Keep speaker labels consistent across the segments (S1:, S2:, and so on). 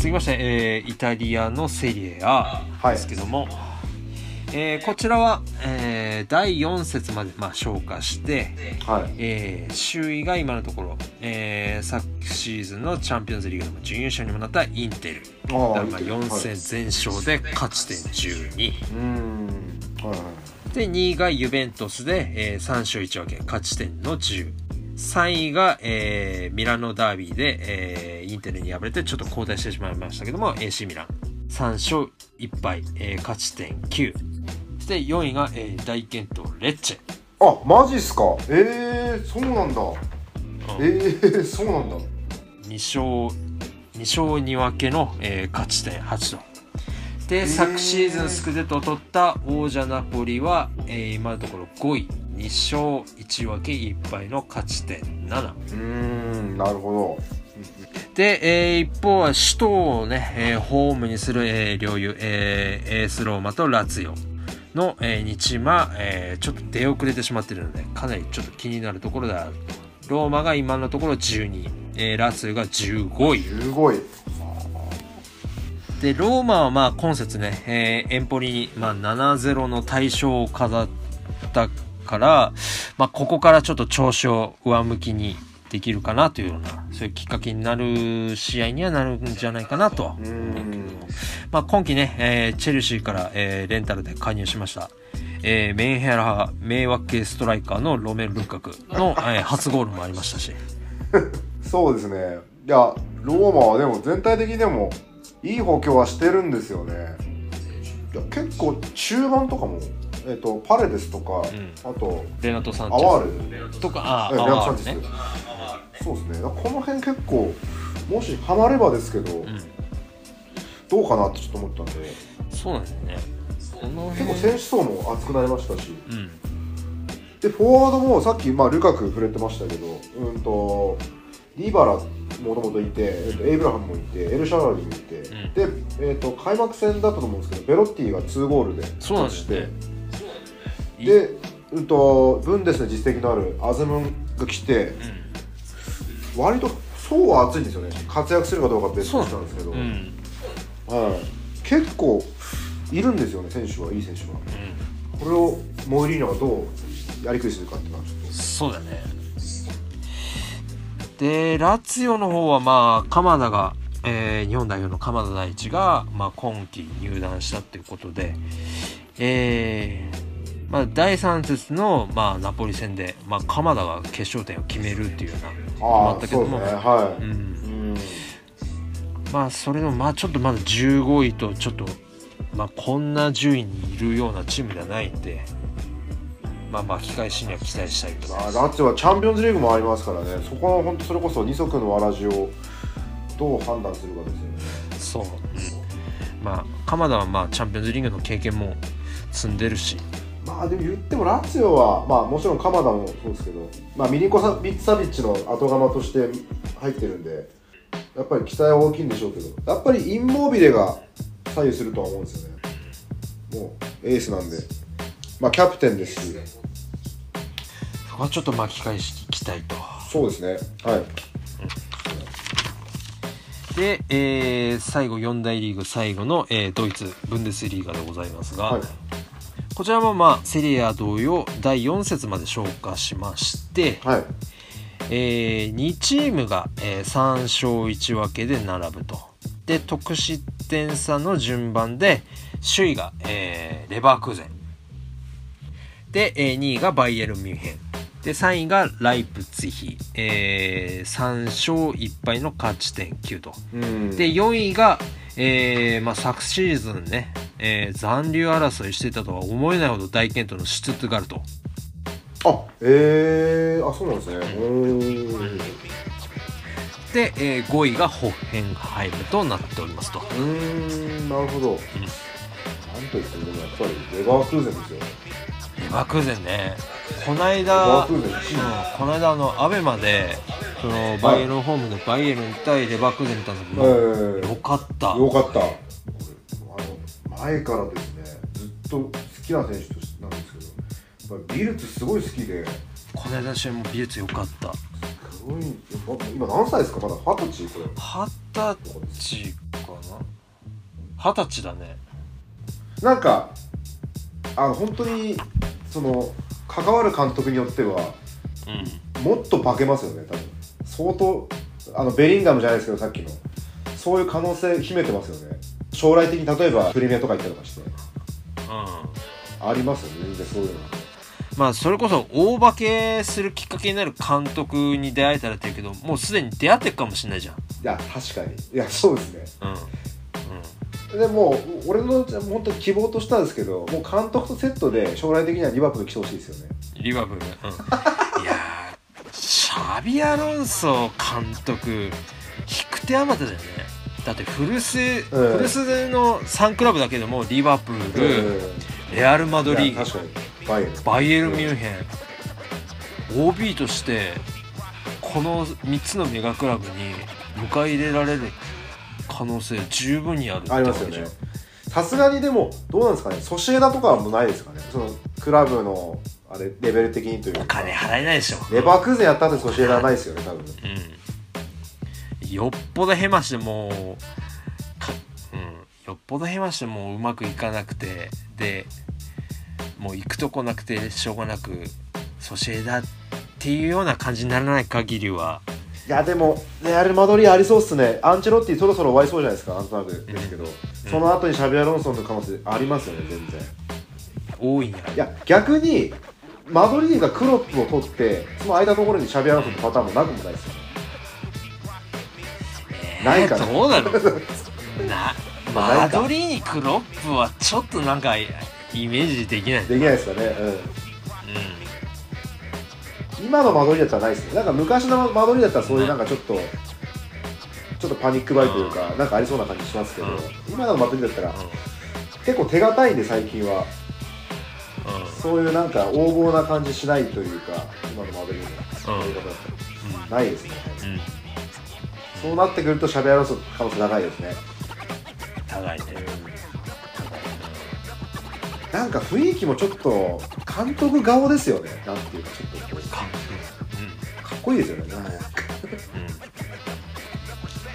S1: 続きまして、えーイタリアのセリエ A ですけども、えーこちらは、えー第4節まで、まあ、消化して、
S2: はい。
S1: えー首位が今のところ、えー昨シーズンのチャンピオンズリーグでも準優勝にもなったインテル。だからまあ
S2: インテル。
S1: 4戦全勝で勝ち点12、
S2: うーん。はいはい。
S1: で2位がユベントスで、えー3勝1分け勝ち点の103位が、えーミラノダービーで、えーインテルに敗れてちょっと後退してしまいましたけども AC ミラン。3勝1敗、えー勝ち点9そして4位が、えー大健闘レッチェ。
S2: あマジっすか？えー、そうなんだ。えー、そうなんだ。
S1: 2勝2勝2分けの、えー勝ち点8と。で、昨シーズンスクデットを取った王者ナポリは、えー今のところ5位2勝1分け1敗の勝ち点7
S2: うーんなるほ
S1: で、えー一方は首都をね、えーホームにする、えー両雄、えーエースローマとラツィオの、えー、2チームは、えーちょっと出遅れてしまっているのでかなりちょっと気になるところであると。ローマが今のところ12位、えーラツィオが15
S2: ど
S1: 位。
S2: すごい
S1: でローマはまあ今節ね、えーエンポリに、まあ、7-0の大勝を飾ったから、まあ、ここからちょっと調子を上向きにできるかなというようなそういうきっかけになる試合にはなるんじゃないかなとは
S2: うーん
S1: まあ、今季ね、えーチェルシーから、えーレンタルで加入しました、えーメンヘラ迷惑系ストライカーのロメル・ルカクの、えー初ゴールもありましたし。
S2: そうですね。いやローマはでも全体的にでもいい補強はしてるんですよね。いや結構中盤とかも、えっとパレデスとか、あと
S1: レナト・サンチ
S2: アワ
S1: ェ
S2: ール。
S1: スとかあ
S2: えレナサンチェス。そうですね。この辺結構もしハマればですけど、
S1: うん。
S2: どうかなってちょっと思ったんで。
S1: そうなんですよね。この
S2: 結構
S1: 辺
S2: 選手層も厚くなりましたし。
S1: うん。
S2: でフォワードもさっき、まあ、ルカク触れてましたけどうんとディバラもともといて、えっとエイブラハムもいてエルシャラリもいて、
S1: ん。
S2: で、えっと開幕戦だったと思うんですけどベロッティが2ゴールで
S1: そうなんで
S2: うん、とブンデスで実績のあるアズムンが来て割と層は厚いんですよね。活躍するかどうかは別としてなんですけど、
S1: うん。
S2: はい、結構いるんですよね選手は。いい選手がこれをモイリーナがどうやりくりするかっていうのはちょっと。
S1: そうだね。でラツィオの方はまあ鎌田が、えー日本代表の鎌田大地が、まあ、今季入団したっていうことでえーまあ、第3節の、まあ、ナポリ戦で、まあ、鎌田が決勝点を決めるっていうようなあったけども、
S2: ね。はい、
S1: うん、
S2: うん。
S1: まあそれでもまあちょっとまだ15位とちょっと、まあ、こんな順位にいるようなチームではないんでまあ巻き返しには期待したいと
S2: まあ、ラッツィはチャンピオンズリーグもありますからね。そこは本当それこそ二足のわらじをどう判断するかですよね。
S1: そう、うん。まあ鎌田はまあチャンピオンズリーグの経験も積んでるし
S2: まあでも言ってもラッツィオはまあもちろん鎌田もそうですけど、まあ、ミリコサビッツサビッチの後釜として入ってるんでやっぱり期待は大きいんでしょうけどやっぱりインモービレが左右するとは思うんですよね。もうエースなんで。まあキャプテンですし。
S1: そこはちょっと巻き返していきたいと。
S2: そうですね。はい。
S1: で、えー最後4大リーグ最後の、えードイツブンデスリーガでございますが、
S2: はい
S1: こちらもまあセリア同様第4節まで消化しまして、
S2: はい。
S1: えー2チームが、えー3勝1分けで並ぶと。で得失点差の順番で首位が、えーレバークーゼン。で、えー2位がバイエルン・ミュンヘン。で3位がライプツィヒ、えー3勝1敗の勝ち点9と。
S2: うん。
S1: で4位が、えーまあ、昨シーズンね、えー残留争いしていたとは思えないほど大健闘のシュツットガルト
S2: あえー、あそうなんですね。
S1: で、えー5位がホッヘンハイムとなっておりますと。
S2: うーんなるほど、なんと言ってもやっぱりレバークーゼンですよ。
S1: レバークーゼンねこの
S2: レ
S1: 間、うんこの間あのアベマでそのバイエルンホームでバイエルン対レバークーゼン見たんだけど、
S2: え。
S1: よかった。
S2: よかった。あの前からですねずっと好きな選手としてなんですけどやっぱりビルツすごい好きで。
S1: この間の試合も美術よかった。
S2: すごい。今何歳ですか？まだ二十歳？これ。
S1: 二十歳かかな？二十歳だね。
S2: なんかあの本当にその関わる監督によっては
S1: うん。
S2: もっと化けますよね多分。相当あのベリンガムじゃないですけどさっきの。そういう可能性秘めてますよね。将来的に例えばプレミアとか行ったりとかして。
S1: うん。
S2: ありますよね全然そういうの。
S1: まあそれこそ大化けするきっかけになる監督に出会えたらって言うけどもうすでに出会ってるかもしれないじゃん。
S2: いや確かに。いやそうですね。
S1: うん
S2: でもう俺の本当に希望としてはですけどもう監督とセットで将来的にはリバプール来てほしいですよね。
S1: リバプール、うん、いやーシャビアロンソ監督引く手あまただよね。だって古巣、
S2: うん
S1: 古巣の3クラブだけでもリバプール、レアル・マドリー
S2: いや確かに。バイエル
S1: ミュンヘン。OB としてこの3つのメガクラブに迎え入れられる可能性十分にある
S2: ありますよね。さすがにでもどうなんですかね。ソシエダとかはもうないですかね。そのクラブのあれレベル的にというか。
S1: お金払えないでしょ。
S2: レバークーゼンやった後にソシエダはないですよね多分。
S1: うん。よっぽどヘマしてもうかうん。よっぽどヘマしてもううまくいかなくてでもう行くとこなくてしょうがなくソシエダっていうような感じにならない限りはい
S2: やでもレアル・マドリーありそうっすね。アンチェロッティそろそろ終わりそうじゃないですかなんとなくですけど、その後にシャビア・ロンソンの可能性ありますよね全然。
S1: 多いんや
S2: い？や逆にマドリーがクロップを取ってその間のところにシャビア・ロンソンのパターンもなくもないですよ。ねないかな。
S1: どうなのなマドリーにクロップはちょっとなんかイメージできない。
S2: できないですかね。うん今のマドリーだったらないですね。なんか昔のマドリーだったらそういうなんかちょっとちょっとパニックバイというかなんかありそうな感じしますけど、
S1: うん。
S2: 今のマドリーだったら
S1: うん。
S2: 結構手堅いんで最近は。そういうなんか横暴な感じしないというか今のマドリーのやり方だったらないですね。
S1: うん。
S2: そうなってくるとシャビアロンソンの可能性高いですね。
S1: 高いね
S2: なんか雰囲気もちょっと監督顔ですよね。なんていうかちょっとこう。
S1: か
S2: かっこいいですよねなん。か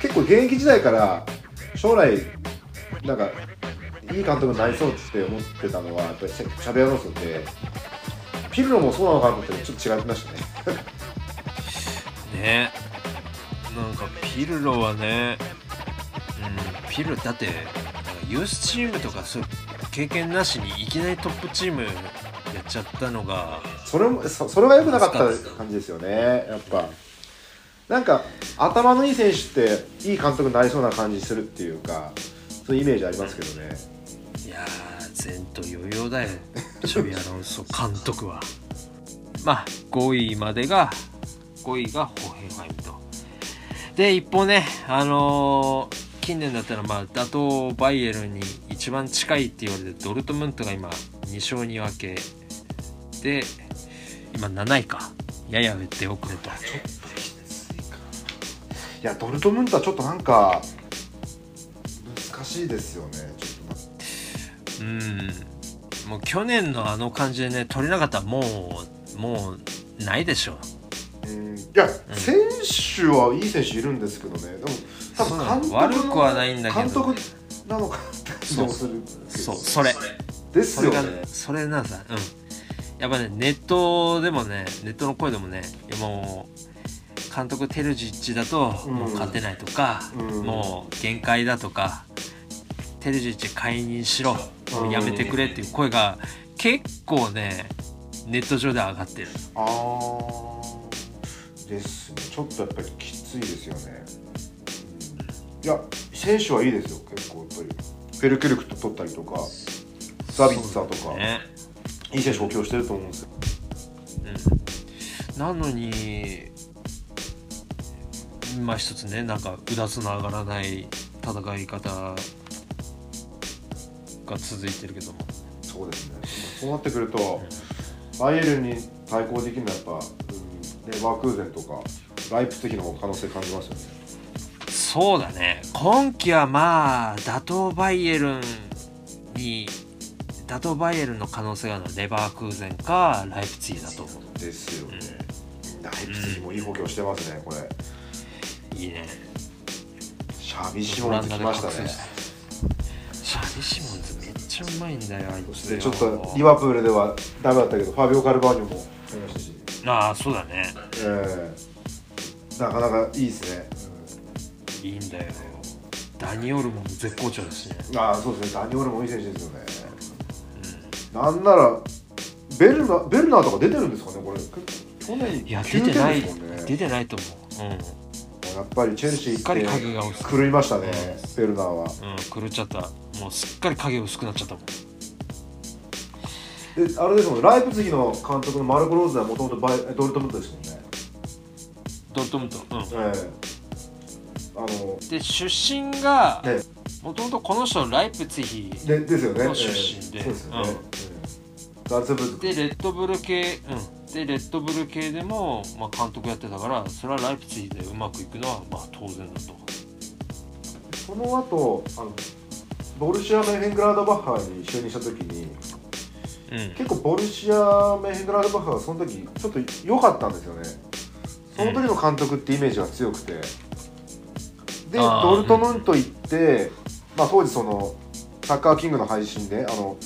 S2: 結構現役時代から将来なんかいい監督になりそうって思ってたのはやっぱりシャビアロンソンでピルロもそうなのかなと思ってちょっと違ってましたね。
S1: ね。なんかピルロはね、うん、ピルロだってユースチームとかそういう経験なしにいきなりトップチームやっちゃったのが
S2: それもそそれが良くなかった感じですよねやっぱ。なんか頭のいい選手っていい監督になりそうな感じするっていうかそういうイメージありますけどね。
S1: いやー前途余裕だよチョビアロンソ監督は。まあ5位までが5位がホヘンハイムと。で一方ねあのー近年だったらまあ打倒バイエルンに一番近いって言われてドルトムントが今2勝2分け。で今7位か。やや出遅れと。
S2: いやドルトムントはちょっとなんか難しいですよね。ちょっと待って。
S1: うん。もう去年のあの感じでね取れなかったらもうもうないでしょ。
S2: うん。いや、選手はいい選手いるんですけどね。でも多
S1: そうなの。
S2: 分監督
S1: 悪くはないんだけど。
S2: 監督なのか。って感じもする。
S1: そう。それ。
S2: ですよ
S1: それが
S2: ね
S1: それなさうん。やっぱねネットでもねネットの声でもねもう監督テルジッチだと
S2: うん。
S1: もう勝てないとか、
S2: うん。
S1: もう限界だとかテルジッチ解任しろもうやめてくれっていう声が結構ねネット上で上がってる。
S2: ああですね。ちょっとやっぱりきついですよね、うんいや選手はいいですよ結構やっぱり。フェルケルクと取ったりとかザビッツァとか、
S1: ね。
S2: いい選手補強してると思うんですよ。
S1: うん。なのに今一つねなんかうだつの上がらない戦い方が続いてるけども。
S2: そうですね。そうなってくると、バイエルンに対抗できるのはやっぱ、うん、レバークーゼンとかライプツィヒの可能性感じますよね
S1: そうだね。今季はまあ打倒バイエルンに打倒バイエルンの可能性があるのはレバークーゼンかライプツィヒだと思う。
S2: ですよね、ライプツィヒもいい補強してますねこれ。
S1: いいね。
S2: シシャビシモンズ来ましたね。
S1: シャビシモンズめっちゃうまいんだよあいつよ。
S2: でちょっとリバプールではダメだったけどファビオ・カルバーニョもありましたし、
S1: ああそうだね。
S2: えーなかなかいいですね、
S1: いいんだよ。ダニオルモも絶好調ですしね。
S2: うんああそうですね。ダニオルもいい選手ですよね、なんならベルナベルナーとか出てるんですかねこれ。去年
S1: いや
S2: 9
S1: 出てない出てないと思う。
S2: やっぱりチェルシー
S1: すっ
S2: て狂いましたねベルナーは。
S1: うん、うん、狂っちゃった。もうすっかり影薄くなっちゃったもん。
S2: であれですもんライプツィヒの監督のマルコ・ローズはもともとドルトムントですもんね。
S1: ドルトムント、うん、
S2: ええあの
S1: で出身が
S2: ね
S1: もともとこの人ライプツィヒ
S2: でですよね、
S1: の出身で。
S2: ええ。そうですよね、
S1: うん。でレッドブル系うん。でレッドブル系でも、まあ、監督やってたからそれはライプツィヒでうまくいくのはまあ当然だと。
S2: その後あのボルシア・メンヘングラードバッハに就任した時に
S1: うん。
S2: 結構ボルシア・メンヘングラードバッハがその時ちょっと良かったんですよね。その時の監督ってイメージが強くて、で
S1: あー。
S2: ドルトムント行って、まあ、当時そのサッカーキングの配信であの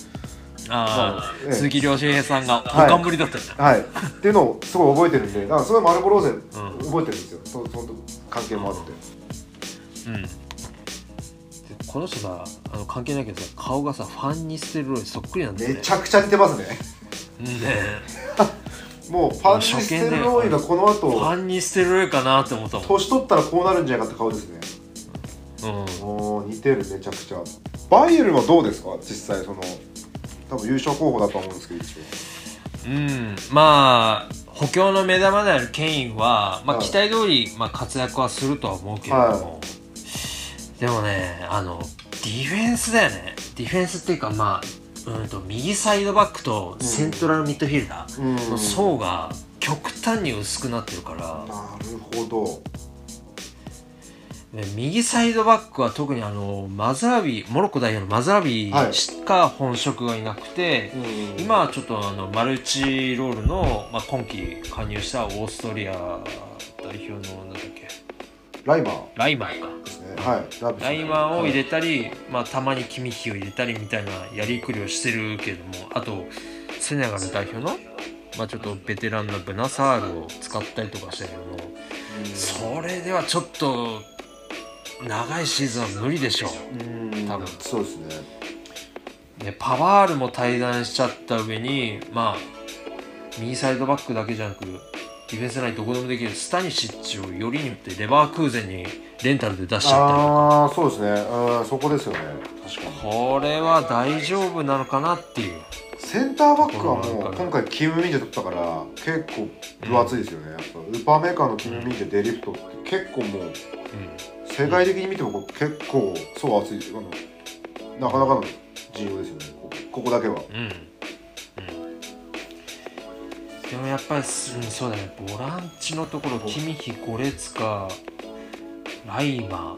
S1: ああ、鈴木亮平さんが
S2: はい。
S1: 保管ぶりだったんだ、
S2: はい。っていうのをすごい覚えてるんでだからすごいマルコ・ローゼン
S1: うん。
S2: 覚えてるんですよ、そその関係もあって、
S1: うん。でこの人さあの関係ないけどさ顔がさファンにステロイドそっくりなんだよね。
S2: めちゃくちゃ似てますね。
S1: うんね
S2: もうパンチステロイドがこの
S1: フ
S2: 後
S1: ァンにステロイドかなって思ったもん。
S2: 年取ったらこうなるんじゃないかって顔ですね
S1: うん。
S2: 似てるめちゃくちゃ。バイエルンはどうですか？実際その多分優勝候補だと思うんですけど一応。
S1: うん、まあ補強の目玉であるケインは、まあ、
S2: はい。
S1: 期待通り、まあ、活躍はするとは思うけれども、
S2: は
S1: でもねあのディフェンスだよね。ディフェンスっていうかまあうんと右サイドバックとセントラルミッドフィルダー。
S2: うん。
S1: の層が極端に薄くなってるから、
S2: なるほど。
S1: ね右サイドバックは特にあのマザラビモロッコ代表のマザラビ
S2: はい。
S1: しか本職がいなくて、
S2: うん。
S1: 今はちょっとあのマルチロールの、まあ、今季加入したオーストリア代表のなんだっけ。
S2: ライマー。
S1: ライマーか。
S2: ねはい。ラ
S1: イマーを入れ
S2: て
S1: たり、まあ、たまにキミッヒを入れたりみたいなやりくりをしてるけれどもあとセネガル代表の、まあ、ちょっとベテランのブナサールを使ったりとかしたけどもそれではちょっと長いシーズンは無理でしょう。
S2: うん。
S1: 多分。
S2: そうですね。
S1: ね、パワールも退団しちゃった上にまあ右サイドバックだけじゃなくディフェンスラインどこでもできるスタニシッチをよりによってレバークーゼンにレンタルで出しちゃったり
S2: ああそうですね。うんそこですよね。確かに。
S1: これは大丈夫なのかなっていう。
S2: センターバックはもう今回キム・ミンジェ取ったから結構分厚いですよね、やっぱウーパーメーカーのキム・ミンジェデリフトって結構もう世界的に見てもこう結構そう厚いあのなかなかの陣容ですよね。ここだけは。
S1: うん、うんうん、でもやっぱりす、うん、そうだね。ボランチのところキミヒゴレツカライマ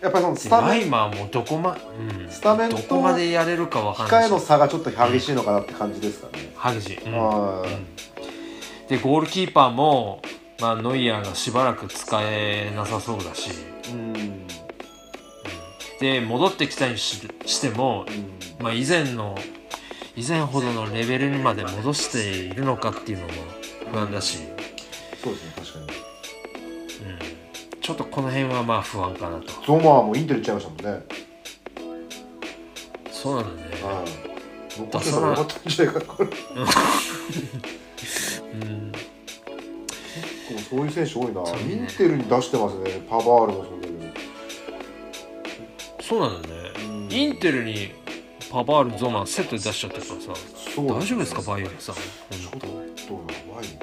S2: やっぱりそのス
S1: ー
S2: タメン
S1: ライマーもどこま、うん、
S2: スタメンと
S1: どこまでやれるかわかんない。
S2: 控えの差がちょっと激しいのかなって感じですかね、
S1: 激しい、うん。
S2: あー
S1: うん。でゴールキーパーも、まあ、ノイアーがしばらく使えなさそうだし。
S2: うん。
S1: で戻ってきたにししても、
S2: うん。
S1: まあ、以前の以前ほどのレベルにまで戻しているのかっていうのも不安だし、
S2: そうですね確かに。
S1: うん、ちょっとこの辺はまあ不安かなと。
S2: ゾマーもインテル行っちゃいましたもんね。
S1: そうなんだね、
S2: はい。残してたらよかったんじゃないかな。こ れ
S1: うん、
S2: そういう選手多いな、
S1: そうね。
S2: インテルに出してますね。パバールもそうだけど
S1: そうなんだよね、
S2: うん。
S1: インテルにパバールゾマンセットで出しちゃってるからさ。
S2: そう。
S1: 大丈夫ですかバイエルンさん。
S2: ちょっと
S1: 本
S2: どうなのワイン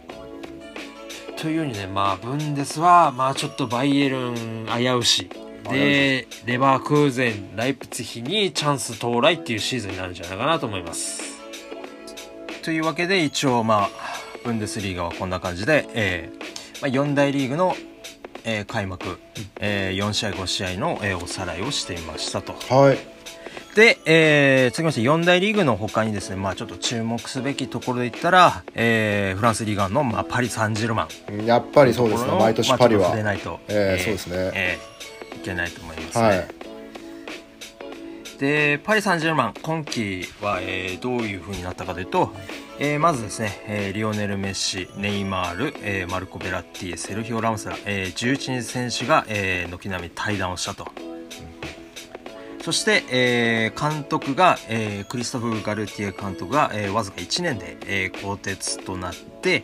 S1: 当。というようにねまあブンデスはまあちょっとバイエルン危うし。でレバークーゼンライプツィヒにチャンス到来っていうシーズンになるんじゃないかなと思います。というわけで一応まあブンデスリーガはこんな感じで、えーまあ、4大リーグの、えー開幕、えー4試合5試合の、えーおさらいをしていましたと。
S2: はい。
S1: で、えー、続きまして四大リーグの他にですね、まあちょっと注目すべきところで言ったら、えー、フランスリーガンの、まあ、パリ・サンジェルマン。
S2: やっぱりそうですね。毎年パリは、
S1: まあ、触れないと、
S2: えーそうですね。
S1: えーいけないと思いますね。
S2: はい。
S1: でパリ・サンジェルマン今季は、えーどういう風になったかというと、えーまずですね、えーリオネル・メッシネイマール、えーマルコ・ベラッティセルヒオ・ラムスら、えー11人選手が、えー軒並み対談をしたと。そして、えー監督が、えークリストフ・ガルティエ監督が、えーわずか1年で、えー更迭となって、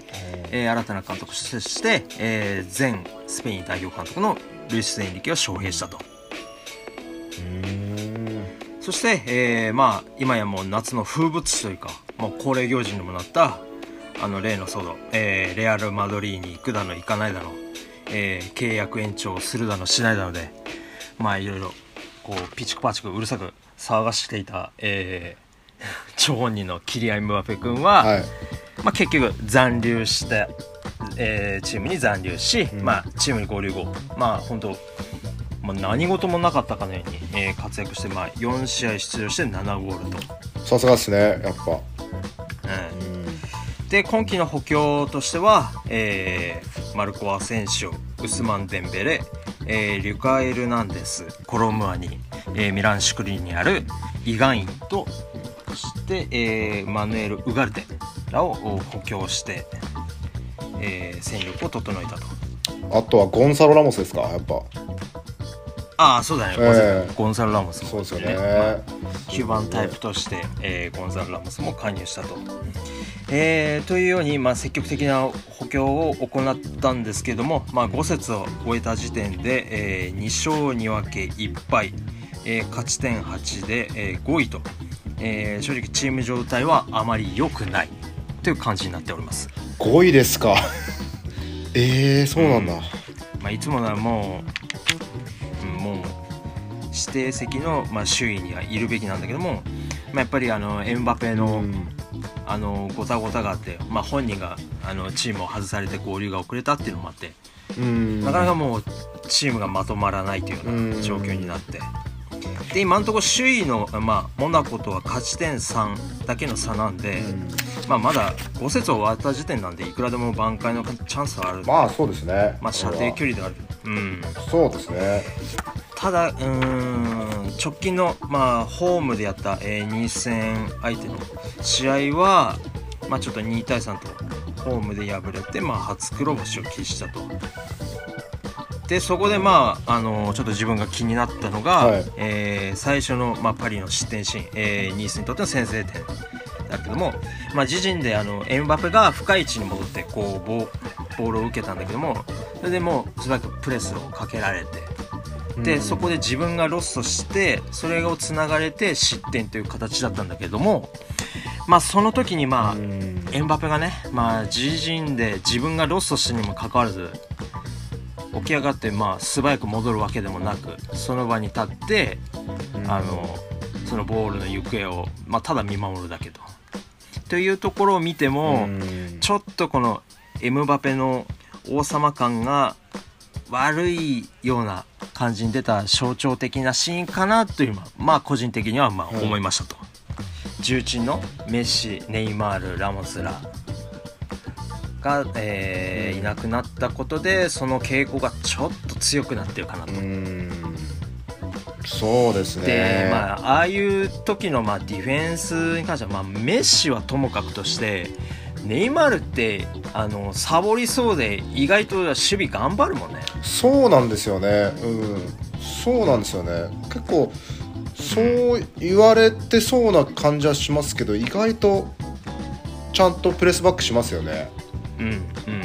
S1: えー新たな監督として、えー前スペイン代表監督のルイス・エンリケを招聘したと。そして、えーまあ今やもう夏の風物詩というかもう恒例行事にもなったあの例の騒動、えーレアル・マドリーに行くだの行かないだの、えー契約延長するだのしないだのでまあいろいろこうピチクパチクうるさく騒がしていた、えー 張本人のキリアン・ムバペ君は、
S2: はい。
S1: まあ、結局残留した、えーチームに残留し、
S2: うん。
S1: まあ、チームに合流後まあ本当まあ、何事もなかったかのように、えー活躍して、まあ、4試合出場して7ゴールと、
S2: さすがですねやっぱ。
S1: うんで今季の補強としては、えーマルコ・アセンシオウスマン・デンベレ、えーリュカ・エルナンデスコロムアニ、えーミラン・シュクリーンにあるイガインとそして、えーマヌエル・ウガルテらをお補強して、えー戦力を整えたと。
S2: あとはゴンサロ・ラモスですか？やっぱ
S1: ああそうだね、
S2: ええ。
S1: ゴンサロ・ラモスも。
S2: そうですよね。
S1: まあ9番タイプとして、えーゴンザロ・ラモスも加入したと。えーというように、まあ、積極的な補強を行ったんですけども、まあ、5節を終えた時点で、えー2勝2分け1敗、えー勝ち点8で、えー5位と、えー正直チーム状態はあまり良くない。という感じになっております。
S2: 5位ですか。えー、そうなんだ、
S1: まあ、いつもならもう指定席の、まあ、周囲にはいるべきなんだけども、まあ、やっぱりあのエムバペの、
S2: うん。
S1: あのごたごたがあって、まあ、本人があのチームを外されて合流が遅れたっていうのもあって、
S2: うん。
S1: なかなかもうチームがまとまらないというような状況になって。で今のところ首位の、まあ、モナコとは勝ち点3だけの差なんで、まあ、まだ5節終わった時点なんでいくらでも挽回のチャンスはある、
S2: まあそうですね。
S1: まあ、射程距離である、うん、
S2: そうですね
S1: ただうーん直近の、まあ、ホームでやった、えー2戦相手の試合は、まあ、ちょっと2対3とホームで敗れて、まあ、初黒星を喫したと。でそこでまああのちょっと自分が気になったのが、
S2: はい
S1: えー最初の、まあ、パリの失点シーン、えーニースにとっての先制点だけども、まあ、自陣であのエムバペが深い位置に戻ってこうボーボールを受けたんだけどもそれでもう素早くプレスをかけられてで、そこで自分がロストしてそれをつながれて失点という形だったんだけどもまあその時にまあ、
S2: うん。
S1: エムバペがね、まあ、自陣で自分がロストしてにもかかわらず起き上がってまあ素早く戻るわけでもなくその場に立って、あのそのボールの行方を、まあ、ただ見守るだけと。というところを見ても、
S2: うん。
S1: ちょっとこのエムバペの王様感が悪いような感じに出た象徴的なシーンかなというまあまあ個人的にはまあ
S2: はい
S1: 思いましたと、重鎮のメッシネイマールラモスらが、えーいなくなったことでその傾向がちょっと強くなってるかなと、
S2: うん。そうですね。
S1: でまあああいう時のまあディフェンスに関しては、まあ、メッシはともかくとしてネイマールってあのサボりそうで意外と守備頑張るもんね。
S2: そうなんですよね。うん。そうなんですよね。結構そう言われてそうな感じはしますけど意外とちゃんとプレスバックしますよね。
S1: うんうん。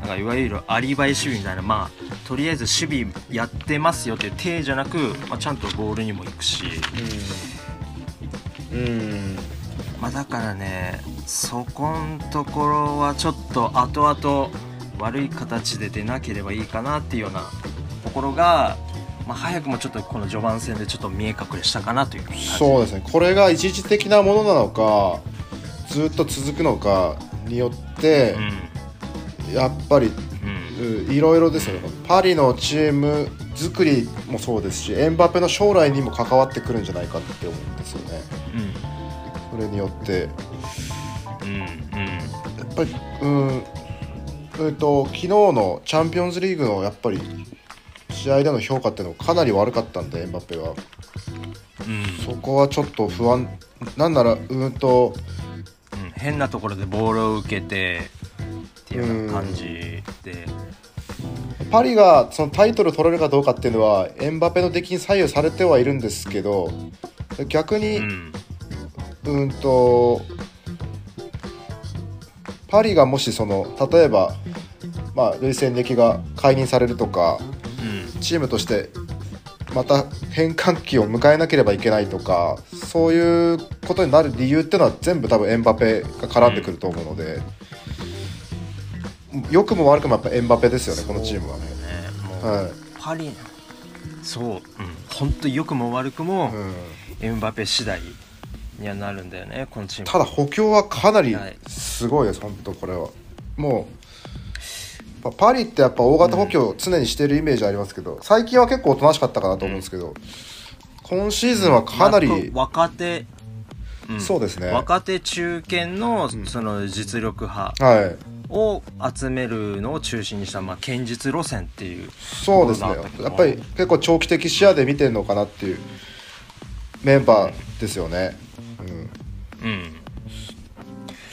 S1: なんかいわゆるアリバイ守備みたいな。まあとりあえず守備やってますよっていう体じゃなく、まあ、ちゃんとボールにも行くし、
S2: うん、うん、
S1: まあ、だからねそこんところはちょっと後々悪い形で出なければいいかなっていうようなところが、まあ、早くもちょっとこの序盤戦でちょっと見え隠れしたかなという感じ。
S2: そうですね。これが一時的なものなのかずっと続くのかによって、やっぱり
S1: うん。うん
S2: うんいろいろですよ。ねパリのチーム作りもそうですしエンバペの将来にも関わってくるんじゃないかって思うんですよね。それによって。
S1: うんうん。
S2: やっぱりうん。うんと昨日のチャンピオンズリーグのやっぱり試合での評価っていうのがかなり悪かったんでエンバペは
S1: うん。
S2: そこはちょっと不安。なんならうんと
S1: うん。変なところでボールを受けてっていう感じで。
S2: パリがそのタイトル取れるかどうかっていうのはエンバペの出来に左右されてはいるんですけど逆に、
S1: うん
S2: うんとパリがもしその例えばまあ累戦歴が解任されるとか
S1: うん。
S2: チームとしてまた変換期を迎えなければいけないとかそういうことになる理由っていうのは全部多分エンバペが絡んでくると思うので、良くも悪くもやっぱエンバペですよねこのチームは。ね。はい。
S1: パリ。そう、うん、本当良くも悪くも、
S2: うん。
S1: エムバペ次第にはなるんだよねこのチーム。
S2: ただ補強はかなり
S1: はい。
S2: すごいです、本当これは。もうパパリってやっぱ大型補強を常にしてるイメージありますけど、最近は結構おとなしかったかなと思うんですけど、今シーズンはかなり、
S1: まあ若手、うん。
S2: そうですね。
S1: 若手中堅の
S2: ん。
S1: その実力派
S2: はい。
S1: を集めるのを中心にした、まあ、堅実路線っていう
S2: そうですね。やっぱり結構長期的視野で見てるのかなっていうメンバーですよね、うん、
S1: うん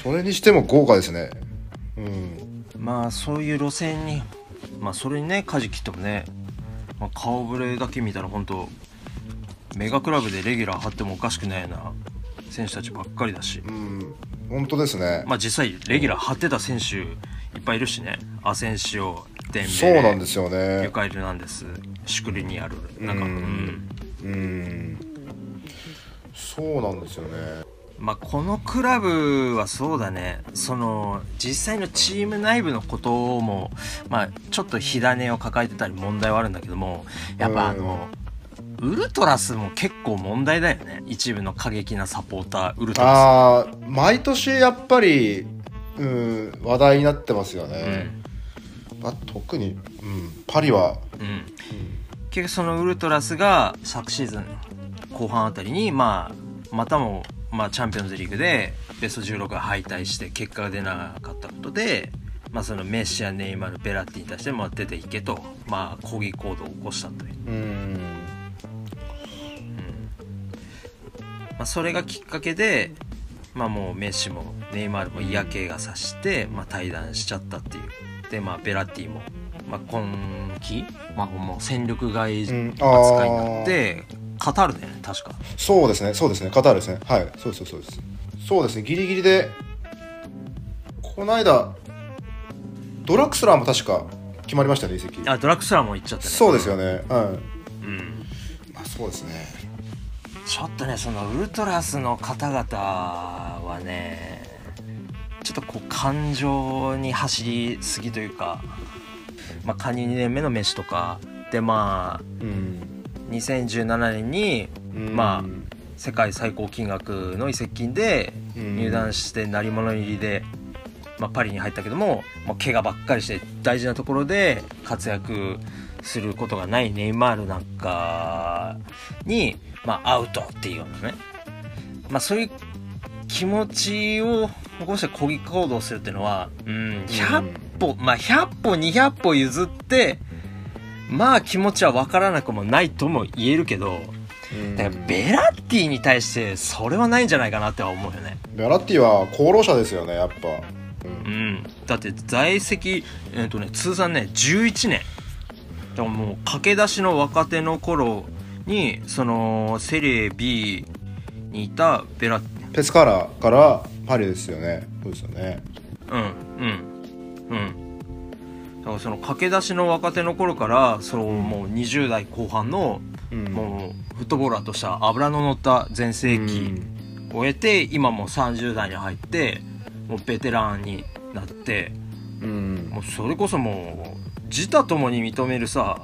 S2: それにしても豪華ですね。うん。
S1: まあそういう路線にまあそれにね舵切ってもね、まあ、顔ぶれだけ見たら本当メガクラブでレギュラー張ってもおかしくないような選手たちばっかりだし。
S2: うん。本当ですね、
S1: まあ実際レギュラー張ってた選手いっぱいいるしね。アセンシオデンベレ
S2: そうなんですよ
S1: ユ
S2: ね
S1: カイルなんです。シュクリニアルなんか
S2: う
S1: うんん。
S2: うん。そうなんですよね
S1: まあこのクラブはそうだね。その実際のチーム内部のこともまあちょっと火種を抱えてたり問題はあるんだけどもやっぱあのウルトラスも結構問題だよね。一部の過激なサポーターウルトラ
S2: ああ毎年やっぱり、うん、話題になってますよ
S1: ス
S2: ね、まあ、特に、うん、パリは、
S1: うん、うん、結局そのウルトラスが昨シーズン後半あたりにまあまたもまあチャンピオンズリーグでベスト16が敗退して結果が出なかったことでまあそのメッシやネイマールベラッティに対してまあ出ていけとまあ抗議行動を起こしたという、
S2: うん。
S1: まあ、それがきっかけでまあもうメッシもネイマールも嫌気がさしてまあ退団しちゃったっていう。でまあベラッティもまあ今季まあもう戦力外扱いになって、カタールだよね確か。
S2: そうですねそうですねカタールですね。はいそうそうそうです。そうですねギリギリでこの間ドラクスラーも確か決まりましたね移籍。
S1: あドラッグスラーも行っちゃったね。
S2: そうですよねはい。
S1: うん。
S2: まあそうですね。
S1: ちょっとねそのウルトラスの方々はねちょっとこう感情に走りすぎというか、まあ、加入2年目のメッシとかでまあ
S2: うん
S1: 2017年に
S2: うん。
S1: まあ世界最高金額の移籍金で
S2: うん。
S1: 入団して鳴り物入りで、まあ、パリに入ったけどももう怪我ばっかりして大事なところで活躍することがないネイマールなんかに、まあ、アウトっていうようなね、まあ、そういう気持ちを起こして抗議行動するっていうのは、うん、100歩、まあ、100歩200歩譲ってまあ気持ちは分からなくもないとも言えるけど
S2: うん。
S1: だからベラッティに対してそれはないんじゃないかなっては思うよね。
S2: ベラッティは功労者ですよねやっぱ、うん。
S1: うん、だって在籍、えーとね、通算ね11年。だからもう駆け出しの若手の頃にそのセリエ B にいたベラ
S2: ペスカラからパリですよね。そうですよね。
S1: うんうんうんだからその駆け出しの若手の頃からそのもう20代後半の
S2: うん。
S1: もうフットボーラーとしては脂の乗った全盛期を終えて今もう30代に入ってもうベテランになって
S2: うん。
S1: もうそれこそもう自他ともに認めるさ、